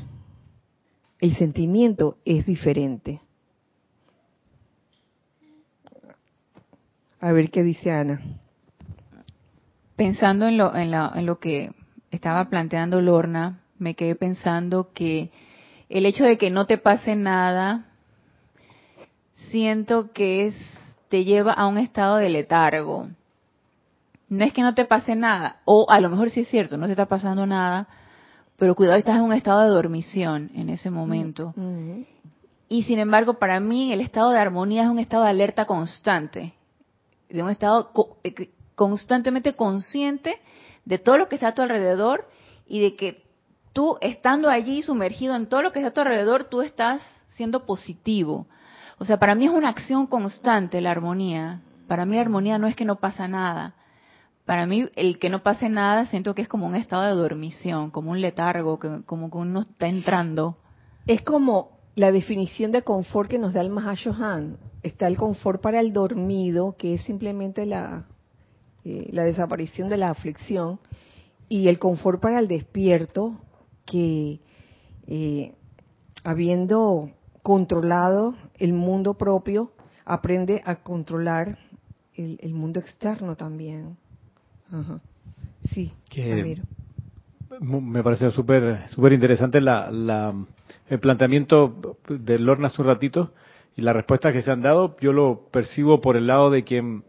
Speaker 1: El sentimiento es diferente. A ver qué dice Ana.
Speaker 3: Pensando en lo, en, en lo que estaba planteando Lorna, me quedé pensando que el hecho de que no te pase nada, siento que es, te lleva a un estado de letargo. No es que no te pase nada, o a lo mejor sí es cierto, no te está pasando nada, pero cuidado, estás en un estado de dormición en ese momento. Mm, y sin embargo, para mí el estado de armonía es un estado de alerta constante, de un estado eh, constantemente consciente de todo lo que está a tu alrededor y de que tú estando allí sumergido en todo lo que está a tu alrededor, tú estás siendo positivo. O sea, para mí es una acción constante la armonía. Para mí la armonía no es que no pasa nada. Para mí el que no pase nada siento que es como un estado de dormición, como un letargo, como que uno está entrando.
Speaker 1: Es como la definición de confort que nos da el Mahashohan. Está el confort para el dormido, que es simplemente la, eh, la desaparición de la aflicción, y el confort para el despierto, que eh, habiendo controlado el mundo propio, aprende a controlar el, mundo externo también. Sí,
Speaker 4: que me parece súper súper interesante la, la, el planteamiento de Lorna hace un ratito y la respuesta que se han dado. Yo lo percibo por el lado de que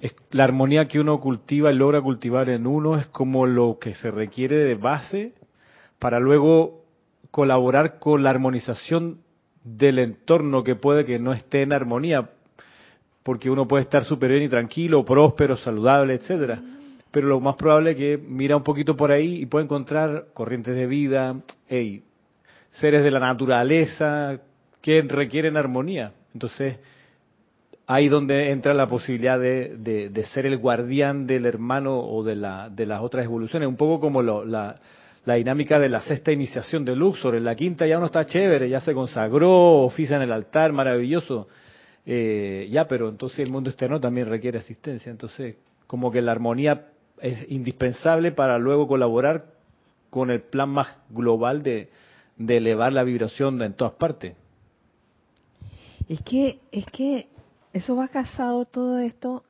Speaker 4: es la armonía que uno cultiva y logra cultivar en uno es como lo que se requiere de base para luego colaborar con la armonización del entorno que puede que no esté en armonía, porque uno puede estar súper bien y tranquilo, próspero, saludable, etcétera. Pero lo más probable es que mira un poquito por ahí y puede encontrar corrientes de vida, hey, seres de la naturaleza que requieren armonía. Entonces, ahí donde entra la posibilidad de, de, ser el guardián del hermano o de, la, de las otras evoluciones, un poco como la, la, dinámica de la sexta iniciación de Luxor, en la quinta ya uno está chévere, ya se consagró, oficia en el altar, maravilloso, eh, ya, pero entonces el mundo externo también requiere asistencia, entonces como que la armonía es indispensable para luego colaborar con el plan más global de, de elevar la vibración en todas partes.
Speaker 1: Es que, es que eso va casado todo esto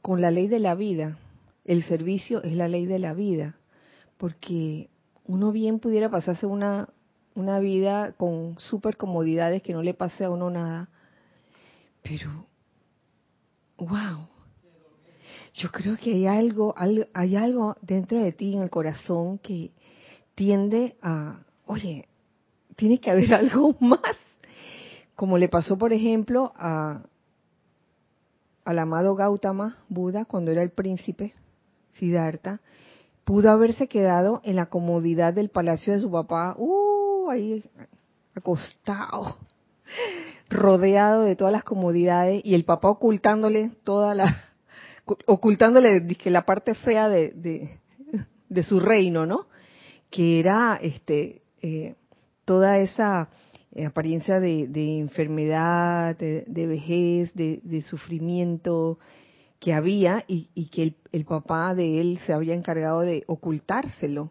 Speaker 1: con la ley de la vida. El servicio es la ley de la vida, porque uno bien pudiera pasarse una, una vida con super comodidades que no le pase a uno nada, pero, wow, yo creo que hay algo, hay algo dentro de ti en el corazón que tiende a, oye, tiene que haber <laughs> algo más como le pasó, por ejemplo, a, al amado Gautama Buda cuando era el príncipe Siddhartha, pudo haberse quedado en la comodidad del palacio de su papá, uh, ahí acostado, rodeado de todas las comodidades y el papá ocultándole toda la, ocultándole que la parte fea de, de, su reino, ¿no? Que era este eh, toda esa apariencia de, enfermedad, de, vejez, de, sufrimiento que había y, que el, papá de él se había encargado de ocultárselo.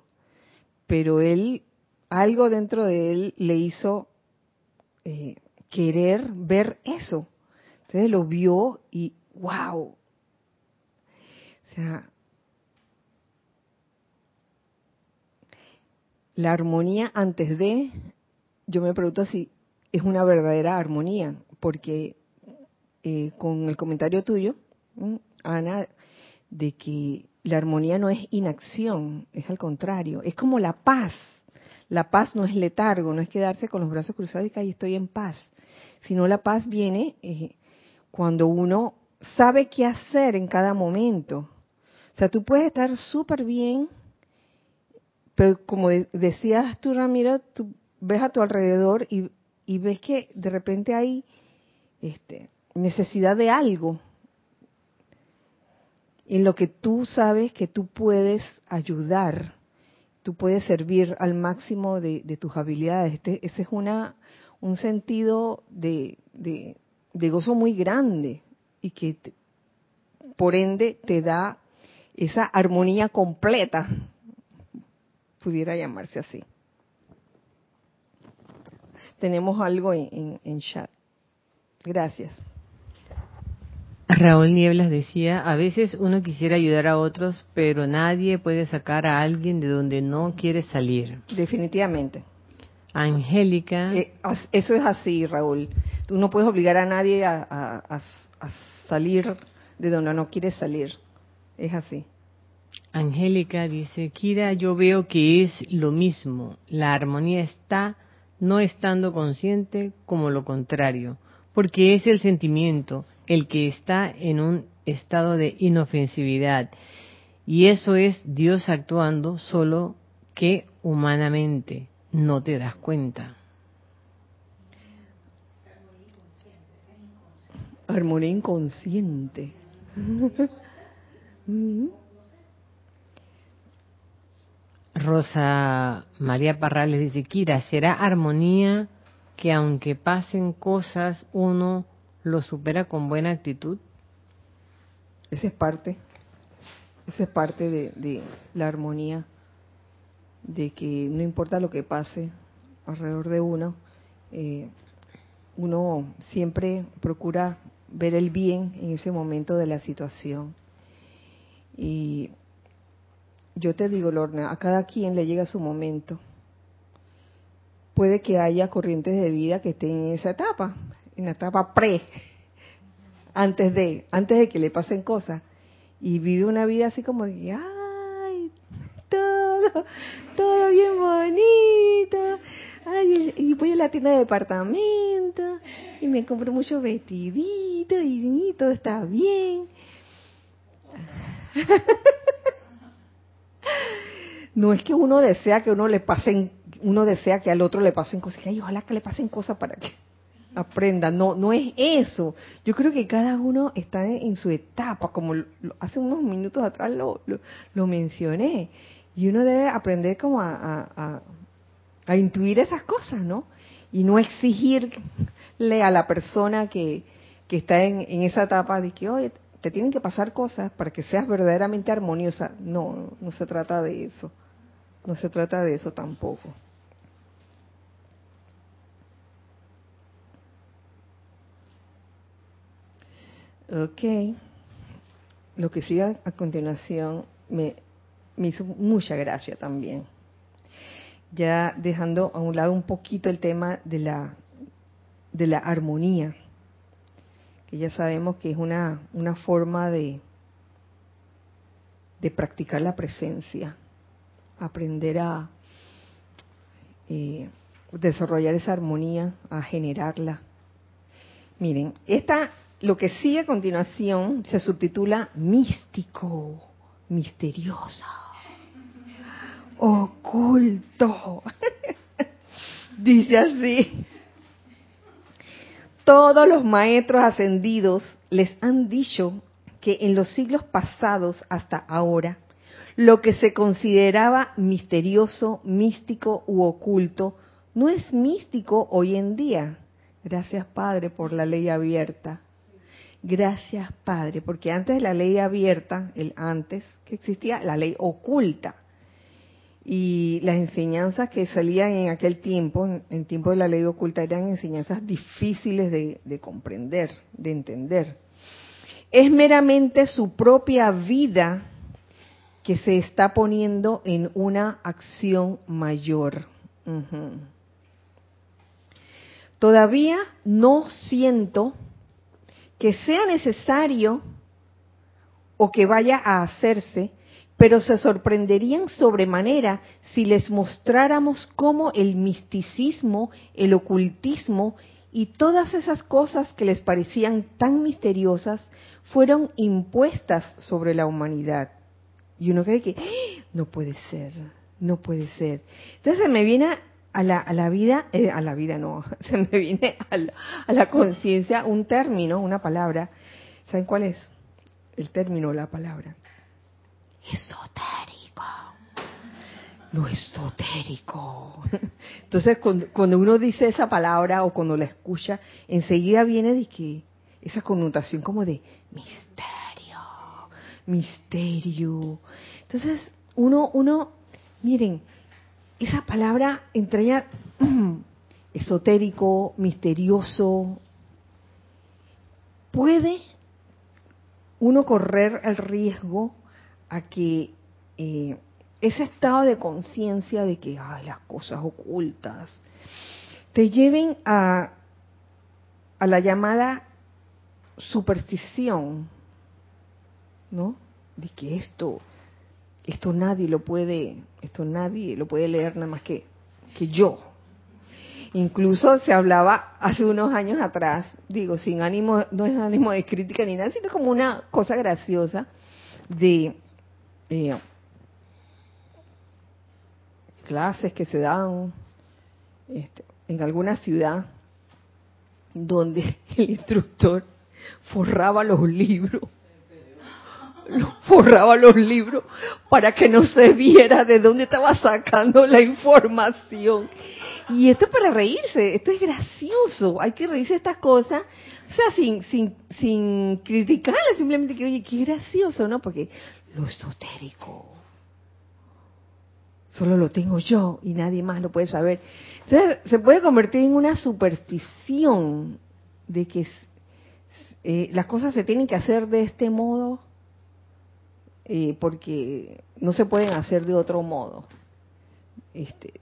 Speaker 1: Pero él, algo dentro de él le hizo eh, querer ver eso. Entonces lo vio y, wow. O sea, la armonía antes de yo me pregunto si es una verdadera armonía, porque eh, con el comentario tuyo, Ana, de que la armonía no es inacción, es al contrario, es como la paz. La paz no es letargo, no es quedarse con los brazos cruzados y que estoy en paz, sino la paz viene eh, cuando uno sabe qué hacer en cada momento. O sea, tú puedes estar súper bien, pero como decías tú, Ramiro, tú ves a tu alrededor y, ves que de repente hay este, necesidad de algo en lo que tú sabes que tú puedes ayudar, tú puedes servir al máximo de, tus habilidades. Este, ese es una, un sentido de, de, gozo muy grande y que por ende te da esa armonía completa, pudiera llamarse así tenemos algo en, chat. Gracias.
Speaker 2: Raúl Nieblas decía, a veces uno quisiera ayudar a otros, pero nadie puede sacar a alguien de donde no quiere salir.
Speaker 1: Definitivamente.
Speaker 2: Angélica.
Speaker 1: Eh, eso es así, Raúl. Tú no puedes obligar a nadie a, salir de donde no quiere salir. Es así.
Speaker 2: Angélica dice, Kira, yo veo que es lo mismo. La armonía está no estando consciente como lo contrario, porque es el sentimiento el que está en un estado de inofensividad. Y eso es Dios actuando solo que humanamente no te das cuenta.
Speaker 1: Armonía inconsciente. <laughs>
Speaker 2: Rosa María Parrales dice, Kira, ¿será armonía que aunque pasen cosas uno lo supera con buena actitud?
Speaker 1: Esa es parte, esa es parte de, la armonía, de que no importa lo que pase alrededor de uno, eh, uno siempre procura ver el bien en ese momento de la situación. Y yo te digo, Lorna, a cada quien le llega su momento. Puede que haya corrientes de vida que estén en esa etapa, en la etapa pre, antes de, antes de que le pasen cosas, y vive una vida así como de, ay, todo, todo bien bonito, ay, y voy a la tienda de departamento, y me compro muchos vestiditos, y todo está bien. <laughs> no es que uno desea que uno le pasen, uno desea que al otro le pasen cosas, que ay, ojalá que le pasen cosas para que aprenda. No, no es eso. Yo creo que cada uno está en, su etapa, como hace unos minutos atrás lo, lo, mencioné. Y uno debe aprender como a, intuir esas cosas, ¿no? Y no exigirle a la persona que, que está en, en esa etapa de que, oye, te tienen que pasar cosas para que seas verdaderamente armoniosa. No, no se trata de eso. No se trata de eso tampoco. Ok. Lo que sigue a continuación me, me hizo mucha gracia también. Ya dejando a un lado un poquito el tema de la, de la armonía que ya sabemos que es una, una forma de, de practicar la presencia, aprender a eh, desarrollar esa armonía, a generarla. Miren, esta lo que sigue a continuación se subtitula místico, misterioso, oculto. <laughs> Dice así. Todos los maestros ascendidos les han dicho que en los siglos pasados hasta ahora, lo que se consideraba misterioso, místico u oculto, no es místico hoy en día. Gracias Padre por la ley abierta. Gracias Padre, porque antes de la ley abierta, el antes que existía, la ley oculta. Y las enseñanzas que salían en aquel tiempo, en tiempo de la ley oculta, eran enseñanzas difíciles de, de comprender, de entender. Es meramente su propia vida que se está poniendo en una acción mayor. Todavía no siento que sea necesario o que vaya a hacerse, pero se sorprenderían sobremanera si les mostráramos cómo el misticismo, el ocultismo y todas esas cosas que les parecían tan misteriosas fueron impuestas sobre la humanidad. Y uno cree que ¡Ah! no puede ser, no puede ser. Entonces me viene a la, a la vida, eh, a la vida no, <laughs> se me viene a la, la conciencia un término, una palabra. ¿Saben cuál es? El término, la palabra. Esotérico. Lo esotérico. <laughs> Entonces, cuando, uno dice esa palabra o cuando la escucha, enseguida viene de que esa connotación como de misterio misterio. Entonces, uno, uno, miren, esa palabra entraña <clears throat> esotérico, misterioso. ¿Puede uno correr el riesgo a que eh, ese estado de conciencia de que hay las cosas ocultas te lleven a, a la llamada superstición? ¿no? De que esto, esto nadie lo puede, esto nadie lo puede leer nada más que, que yo. Incluso se hablaba hace unos años atrás, digo, sin ánimo, no es ánimo de crítica ni nada, sino como una cosa graciosa de eh, clases que se dan este, en alguna ciudad donde <laughs> el instructor forraba los libros forraba los libros para que no se viera de dónde estaba sacando la información. Y esto es para reírse, esto es gracioso, hay que reírse de estas cosas, o sea, sin, sin, sin criticarla, simplemente que, oye, qué gracioso, ¿no? Porque lo esotérico solo lo tengo yo y nadie más lo puede saber. Entonces, se puede convertir en una superstición de que eh, las cosas se tienen que hacer de este modo eh, porque no se pueden hacer de otro modo. Este,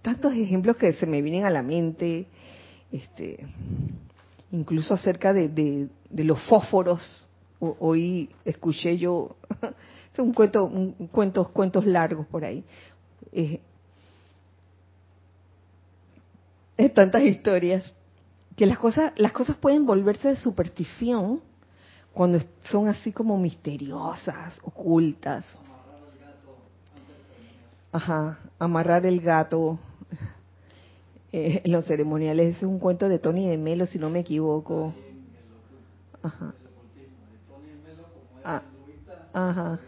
Speaker 1: tantos ejemplos que se me vienen a la mente, este, incluso acerca de, de, los fósforos. hoy escuché yo <laughs> un cuento, un, cuentos, cuentos largos por ahí. Eh, tantas historias que las cosas, las cosas pueden volverse de superstición cuando son así como misteriosas, ocultas. Ajá, amarrar el gato. Eh, los ceremoniales es un cuento de Tony de Melo, si no me equivoco. Ajá. Ah, ajá.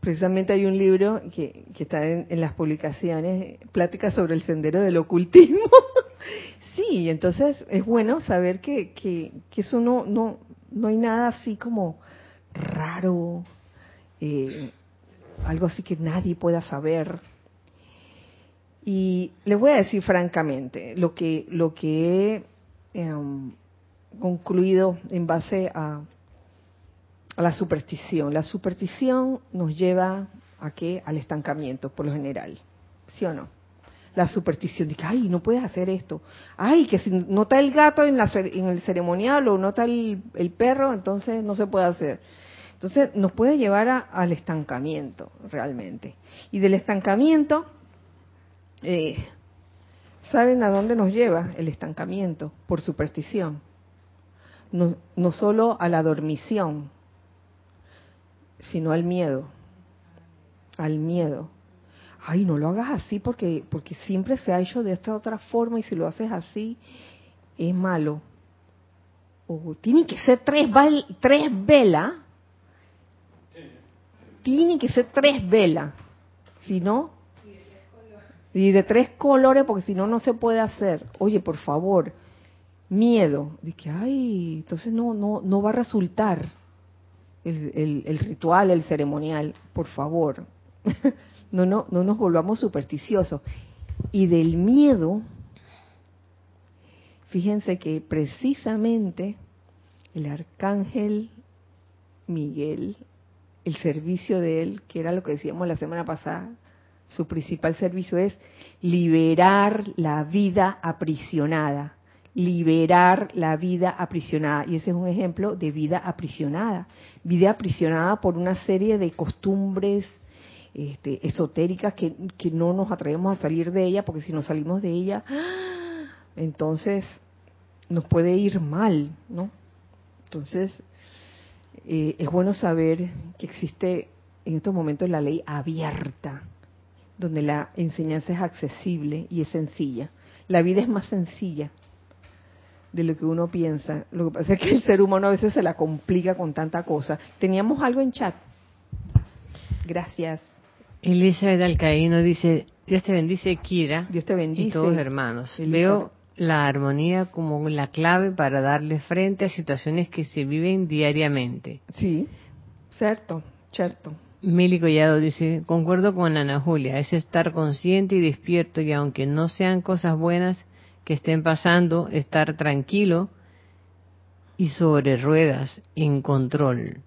Speaker 1: Precisamente hay un libro que, que está en, las publicaciones, Pláticas sobre el sendero del ocultismo. <laughs> sí, entonces es bueno saber que, que, que eso no, no, no hay nada así como raro, eh, algo así que nadie pueda saber. Y les voy a decir francamente, lo que, lo que he em, concluido en base a, a la superstición. La superstición nos lleva a qué? Al estancamiento, por lo general. ¿Sí o no? la superstición de que, ay, no puedes hacer esto. Ay, que si no está el gato en, la, el ceremonial o no está el, perro, entonces no se puede hacer. Entonces nos puede llevar al estancamiento realmente. Y del estancamiento, eh, ¿saben a dónde nos lleva el estancamiento? Por superstición. no, no solo a la dormición, sino al miedo, al miedo. Ay, no lo hagas así porque porque siempre se ha hecho de esta otra forma y si lo haces así es malo. O tienen que ser tres, tres velas. Tienen que ser tres velas. Si no, y de tres colores porque si no, no se puede hacer. Oye, por favor, miedo. De que, ay, entonces no, no, no va a resultar el, el, ritual, el ceremonial. Por favor, <laughs> no, no, no nos volvamos supersticiosos. Y del miedo, fíjense que precisamente el arcángel Miguel, el servicio de él, que era lo que decíamos la semana pasada, su principal servicio es liberar la vida aprisionada, liberar la vida aprisionada. Y ese es un ejemplo de vida aprisionada, vida aprisionada por una serie de costumbres este, esotéricas que, no nos atrevemos a salir de ella, porque si nos salimos de ella, entonces nos puede ir mal, ¿no? Entonces, eh, es bueno saber que existe en estos momentos la ley abierta, donde la enseñanza es accesible y es sencilla. La vida es más sencilla de lo que uno piensa. Lo que pasa es que el ser humano a veces se la complica con tanta cosa. Teníamos algo en chat. Gracias.
Speaker 2: Elizabeth Alcaíno dice, Dios te bendice, Kira.
Speaker 1: Dios te bendice.
Speaker 2: Y todos hermanos. Veo la armonía como la clave para darle frente a situaciones que se viven diariamente.
Speaker 1: Sí, cierto, cierto.
Speaker 2: Mili Collado dice, concuerdo con Ana Julia, es estar consciente y despierto y aunque no sean cosas buenas que estén pasando, estar tranquilo y sobre ruedas, en control.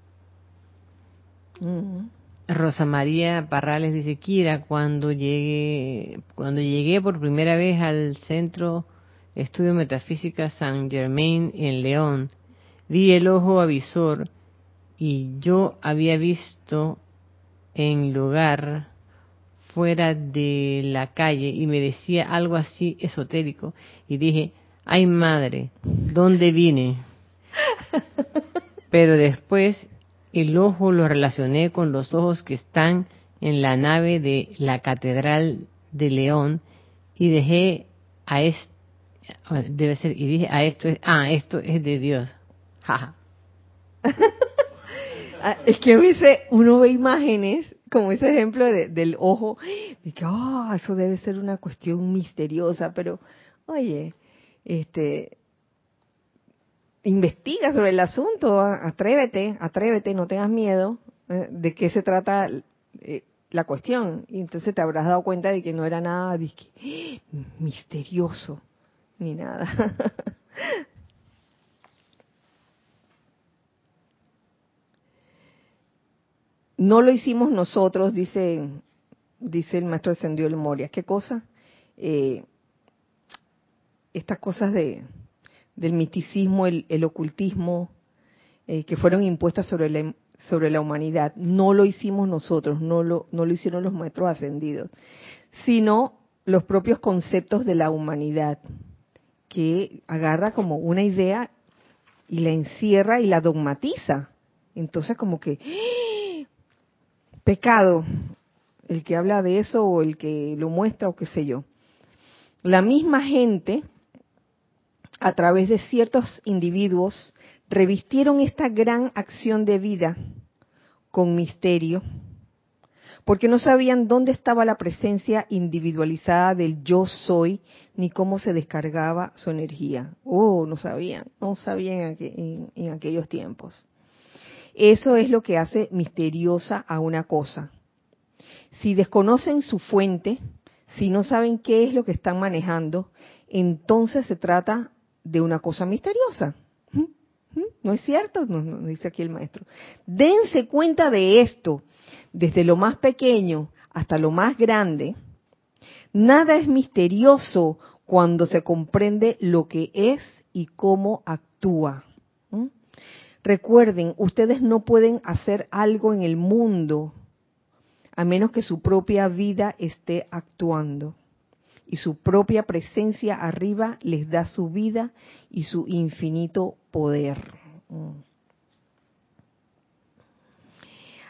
Speaker 2: Rosa María Parrales dice, Kira, cuando llegué, cuando llegué por primera vez al Centro Estudio Metafísica San Germain en León, vi el ojo avisor y yo había visto en lugar fuera de la calle y me decía algo así esotérico y dije, ay madre, ¿dónde vine? <laughs> Pero después el ojo lo relacioné con los ojos que están en la nave de la Catedral de León y dejé a este, debe ser, y dije, a esto es, ah, esto es de Dios.
Speaker 1: Ah, <laughs> es que a veces uno ve imágenes, como ese ejemplo del ojo, y que, ah, eso debe ser una cuestión misteriosa, pero, oye, este, investiga sobre el asunto, atrévete, atrévete, no tengas miedo eh, de qué se trata eh, la cuestión. Y entonces te habrás dado cuenta de que no era nada <gasps> misterioso, ni nada. <laughs> No lo hicimos nosotros, dice, dice el maestro ascendió el Moria. ¿Qué cosa? Eh, estas cosas de, del miticismo, el, ocultismo, eh, que fueron impuestas sobre la, sobre la humanidad, no lo hicimos nosotros, no lo, no lo hicieron los maestros ascendidos, sino los propios conceptos de la humanidad, que agarra como una idea y la encierra y la dogmatiza. Entonces como que pecado, el que habla de eso o el que lo muestra o qué sé yo. La misma gente, a través de ciertos individuos, revistieron esta gran acción de vida con misterio, porque no sabían dónde estaba la presencia individualizada del yo soy, ni cómo se descargaba su energía. Oh, no sabían, no sabían en, aquellos tiempos. Eso es lo que hace misteriosa a una cosa. Si desconocen su fuente, si no saben qué es lo que están manejando, entonces se trata de una cosa misteriosa. ¿Mm? ¿Mm? ¿No es cierto? Nos, dice aquí el maestro. Dense cuenta de esto, desde lo más pequeño hasta lo más grande. Nada es misterioso cuando se comprende lo que es y cómo actúa. Recuerden, ustedes no pueden hacer algo en el mundo a menos que su propia vida esté actuando. y su propia presencia arriba les da su vida y su infinito poder.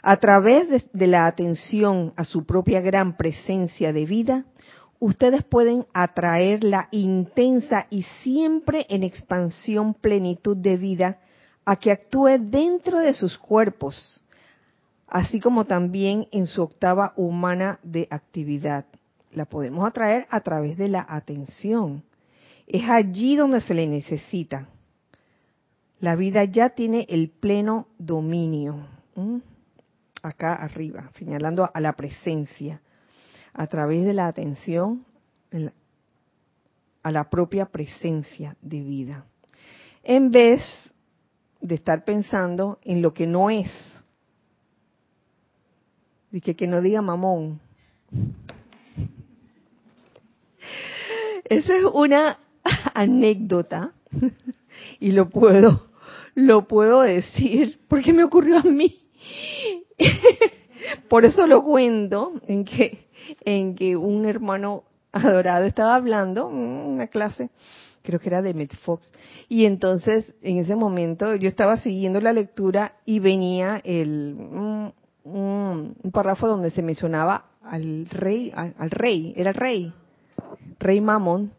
Speaker 1: A través de, de, la atención a su propia gran presencia de vida, ustedes pueden atraer la intensa y siempre en expansión plenitud de vida a que actúe dentro de sus cuerpos, así como también en su octava humana de actividad. La podemos atraer a través de la atención. Es allí donde se le necesita. La vida ya tiene el pleno dominio. Acá arriba, señalando a la presencia. A través de la atención a la propia presencia de vida. En vez de estar pensando en lo que no es. Y que, no diga mamón. <laughs> Esa es una <laughs> anécdota y lo puedo lo puedo decir porque me ocurrió a mí. <laughs> Por eso lo cuento en que en que un hermano adorado estaba hablando en una clase creo que era de Met Fox. Y entonces, en ese momento, yo estaba siguiendo la lectura y venía el un, un, párrafo donde se mencionaba al rey, al, rey, era el rey, rey Mamón.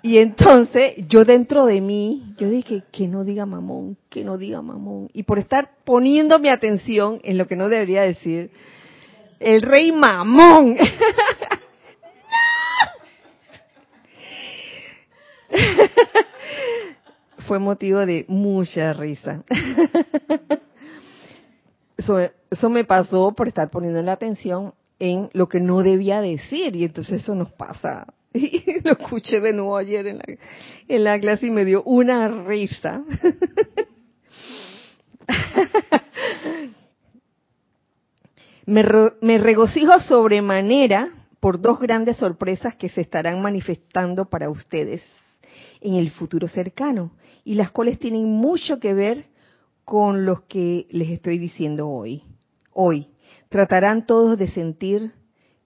Speaker 1: Y entonces yo dentro de mí, yo dije, que no diga mamón, que no diga mamón. Y por estar poniendo mi atención en lo que no debería decir, el rey mamón. <laughs> <laughs> Fue motivo de mucha risa. <laughs> Eso, me pasó por estar poniendo la atención en lo que no debía decir y entonces eso nos pasa. <laughs> Lo escuché de nuevo ayer en la, en la clase y me dio una risa. me, me regocijo sobremanera por dos grandes sorpresas que se estarán manifestando para ustedes en el futuro cercano y las cuales tienen mucho que ver con los que les estoy diciendo hoy. Hoy tratarán todos de sentir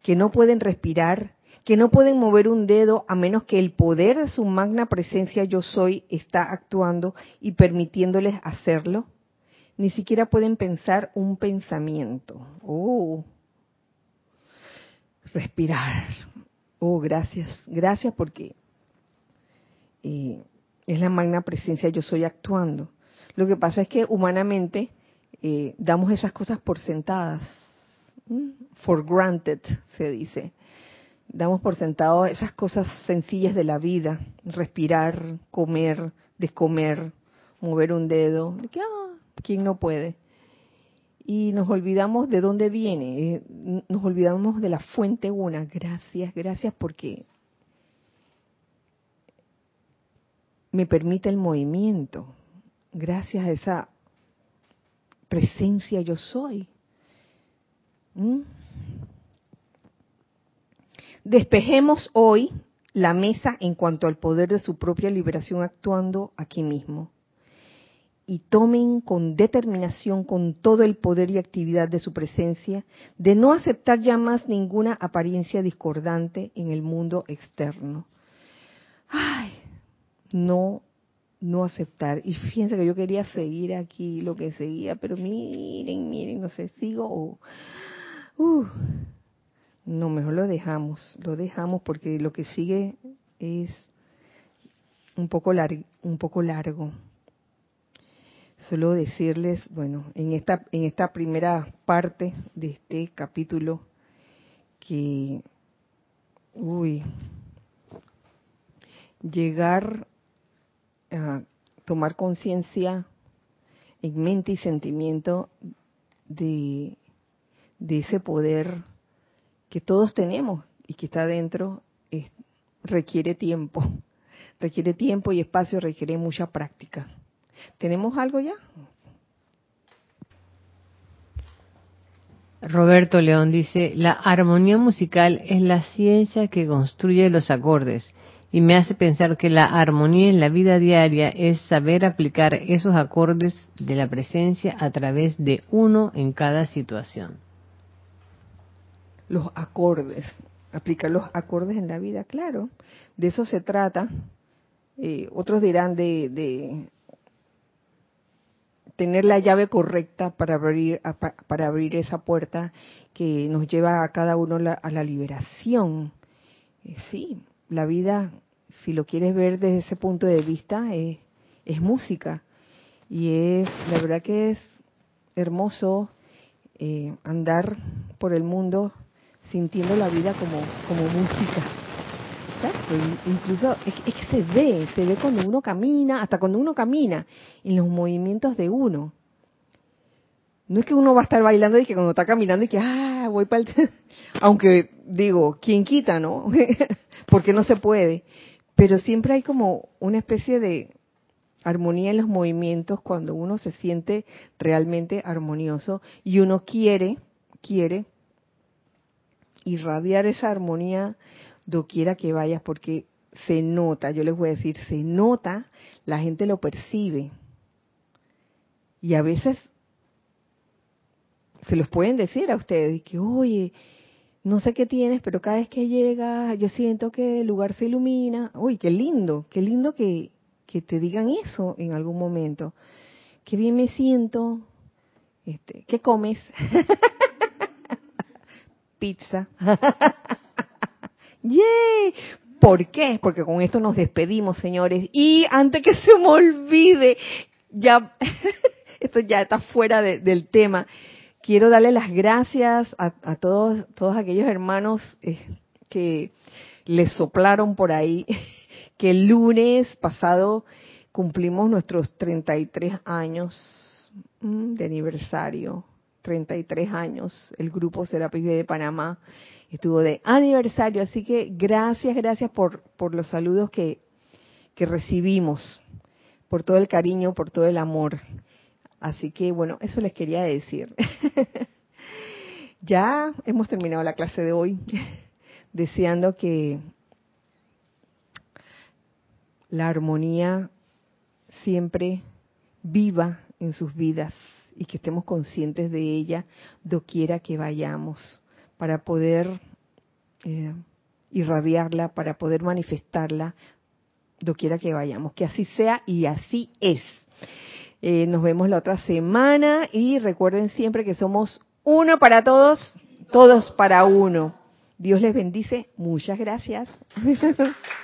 Speaker 1: que no pueden respirar, que no pueden mover un dedo a menos que el poder de su magna presencia yo soy está actuando y permitiéndoles hacerlo. Ni siquiera pueden pensar un pensamiento. Oh, respirar. Oh, gracias, gracias porque es la magna presencia yo soy actuando. Lo que pasa es que humanamente eh, damos esas cosas por sentadas, for granted se dice. Damos por sentado esas cosas sencillas de la vida, respirar, comer, descomer, mover un dedo, ah, ¿quién no puede? Y nos olvidamos de dónde viene, eh, nos olvidamos de la fuente una. Gracias, gracias porque me permite el movimiento, gracias a esa presencia yo soy. ¿Mm? Despejemos hoy la mesa en cuanto al poder de su propia liberación actuando aquí mismo. Y tomen con determinación, con todo el poder y actividad de su presencia, de no aceptar ya más ninguna apariencia discordante en el mundo externo. Ay, no no aceptar. Y fíjense que yo quería seguir aquí lo que seguía, pero miren, miren, no sé, sigo o... Uh, no, mejor lo dejamos, lo dejamos porque lo que sigue es un poco, largo, un poco largo. Solo decirles, bueno, en esta, en esta primera parte de este capítulo que, uy, llegar tomar conciencia en mente y sentimiento de, de, ese poder que todos tenemos y que está dentro, requiere tiempo, <laughs> requiere tiempo y espacio, requiere mucha práctica. ¿Tenemos algo ya?
Speaker 2: Roberto León dice, la armonía musical es la ciencia que construye los acordes y me hace pensar que la armonía en la vida diaria es saber aplicar esos acordes de la presencia a través de uno en cada situación.
Speaker 1: Los acordes. aplicar los acordes en la vida, claro, de eso se trata. Eh, otros dirán de, de, tener la llave correcta para abrir para abrir esa puerta que nos lleva a cada uno a la liberación. Eh, sí, la vida, si lo quieres ver desde ese punto de vista, es, es música y es la verdad que es hermoso eh, andar por el mundo sintiendo la vida como, como música. Incluso es, que se ve, se ve cuando uno camina, hasta cuando uno camina, en los movimientos de uno. No es que uno va a estar bailando y que cuando está caminando y que, ah, voy para el... <laughs> Aunque digo, ¿quién quita, no? <laughs> Porque no se puede. Pero siempre hay como una especie de armonía en los movimientos cuando uno se siente realmente armonioso y uno quiere, quiere irradiar esa armonía doquiera que vayas porque se nota, yo les voy a decir, se nota, la gente lo percibe. Y a veces se los pueden decir a ustedes que, oye, no sé qué tienes, pero cada vez que llega yo siento que el lugar se ilumina. Uy, qué lindo, qué lindo que, que te digan eso en algún momento. Qué bien me siento. Este, ¿Qué comes? <laughs> Pizza. <laughs> ¡Yay! ¿Por qué? Porque con esto nos despedimos, señores. Y antes que se me olvide, ya, <laughs> esto ya está fuera del tema. Quiero darle las gracias a, todos, todos aquellos hermanos eh, que les soplaron por ahí <laughs> que el lunes pasado cumplimos nuestros 33 años mm, de aniversario. 33 años, el grupo Serapis de Panamá estuvo de aniversario, así que gracias, gracias por, por los saludos que, que recibimos, por todo el cariño, por todo el amor. Así que bueno, eso les quería decir. <laughs> ya hemos terminado la clase de hoy, <laughs> deseando que la armonía siempre viva en sus vidas y que estemos conscientes de ella doquiera que vayamos para poder eh, irradiarla, para poder manifestarla doquiera que vayamos. Que así sea y así es. Eh, nos vemos la otra semana y recuerden siempre que somos uno para todos, todos para uno. Dios les bendice. Muchas gracias. <laughs>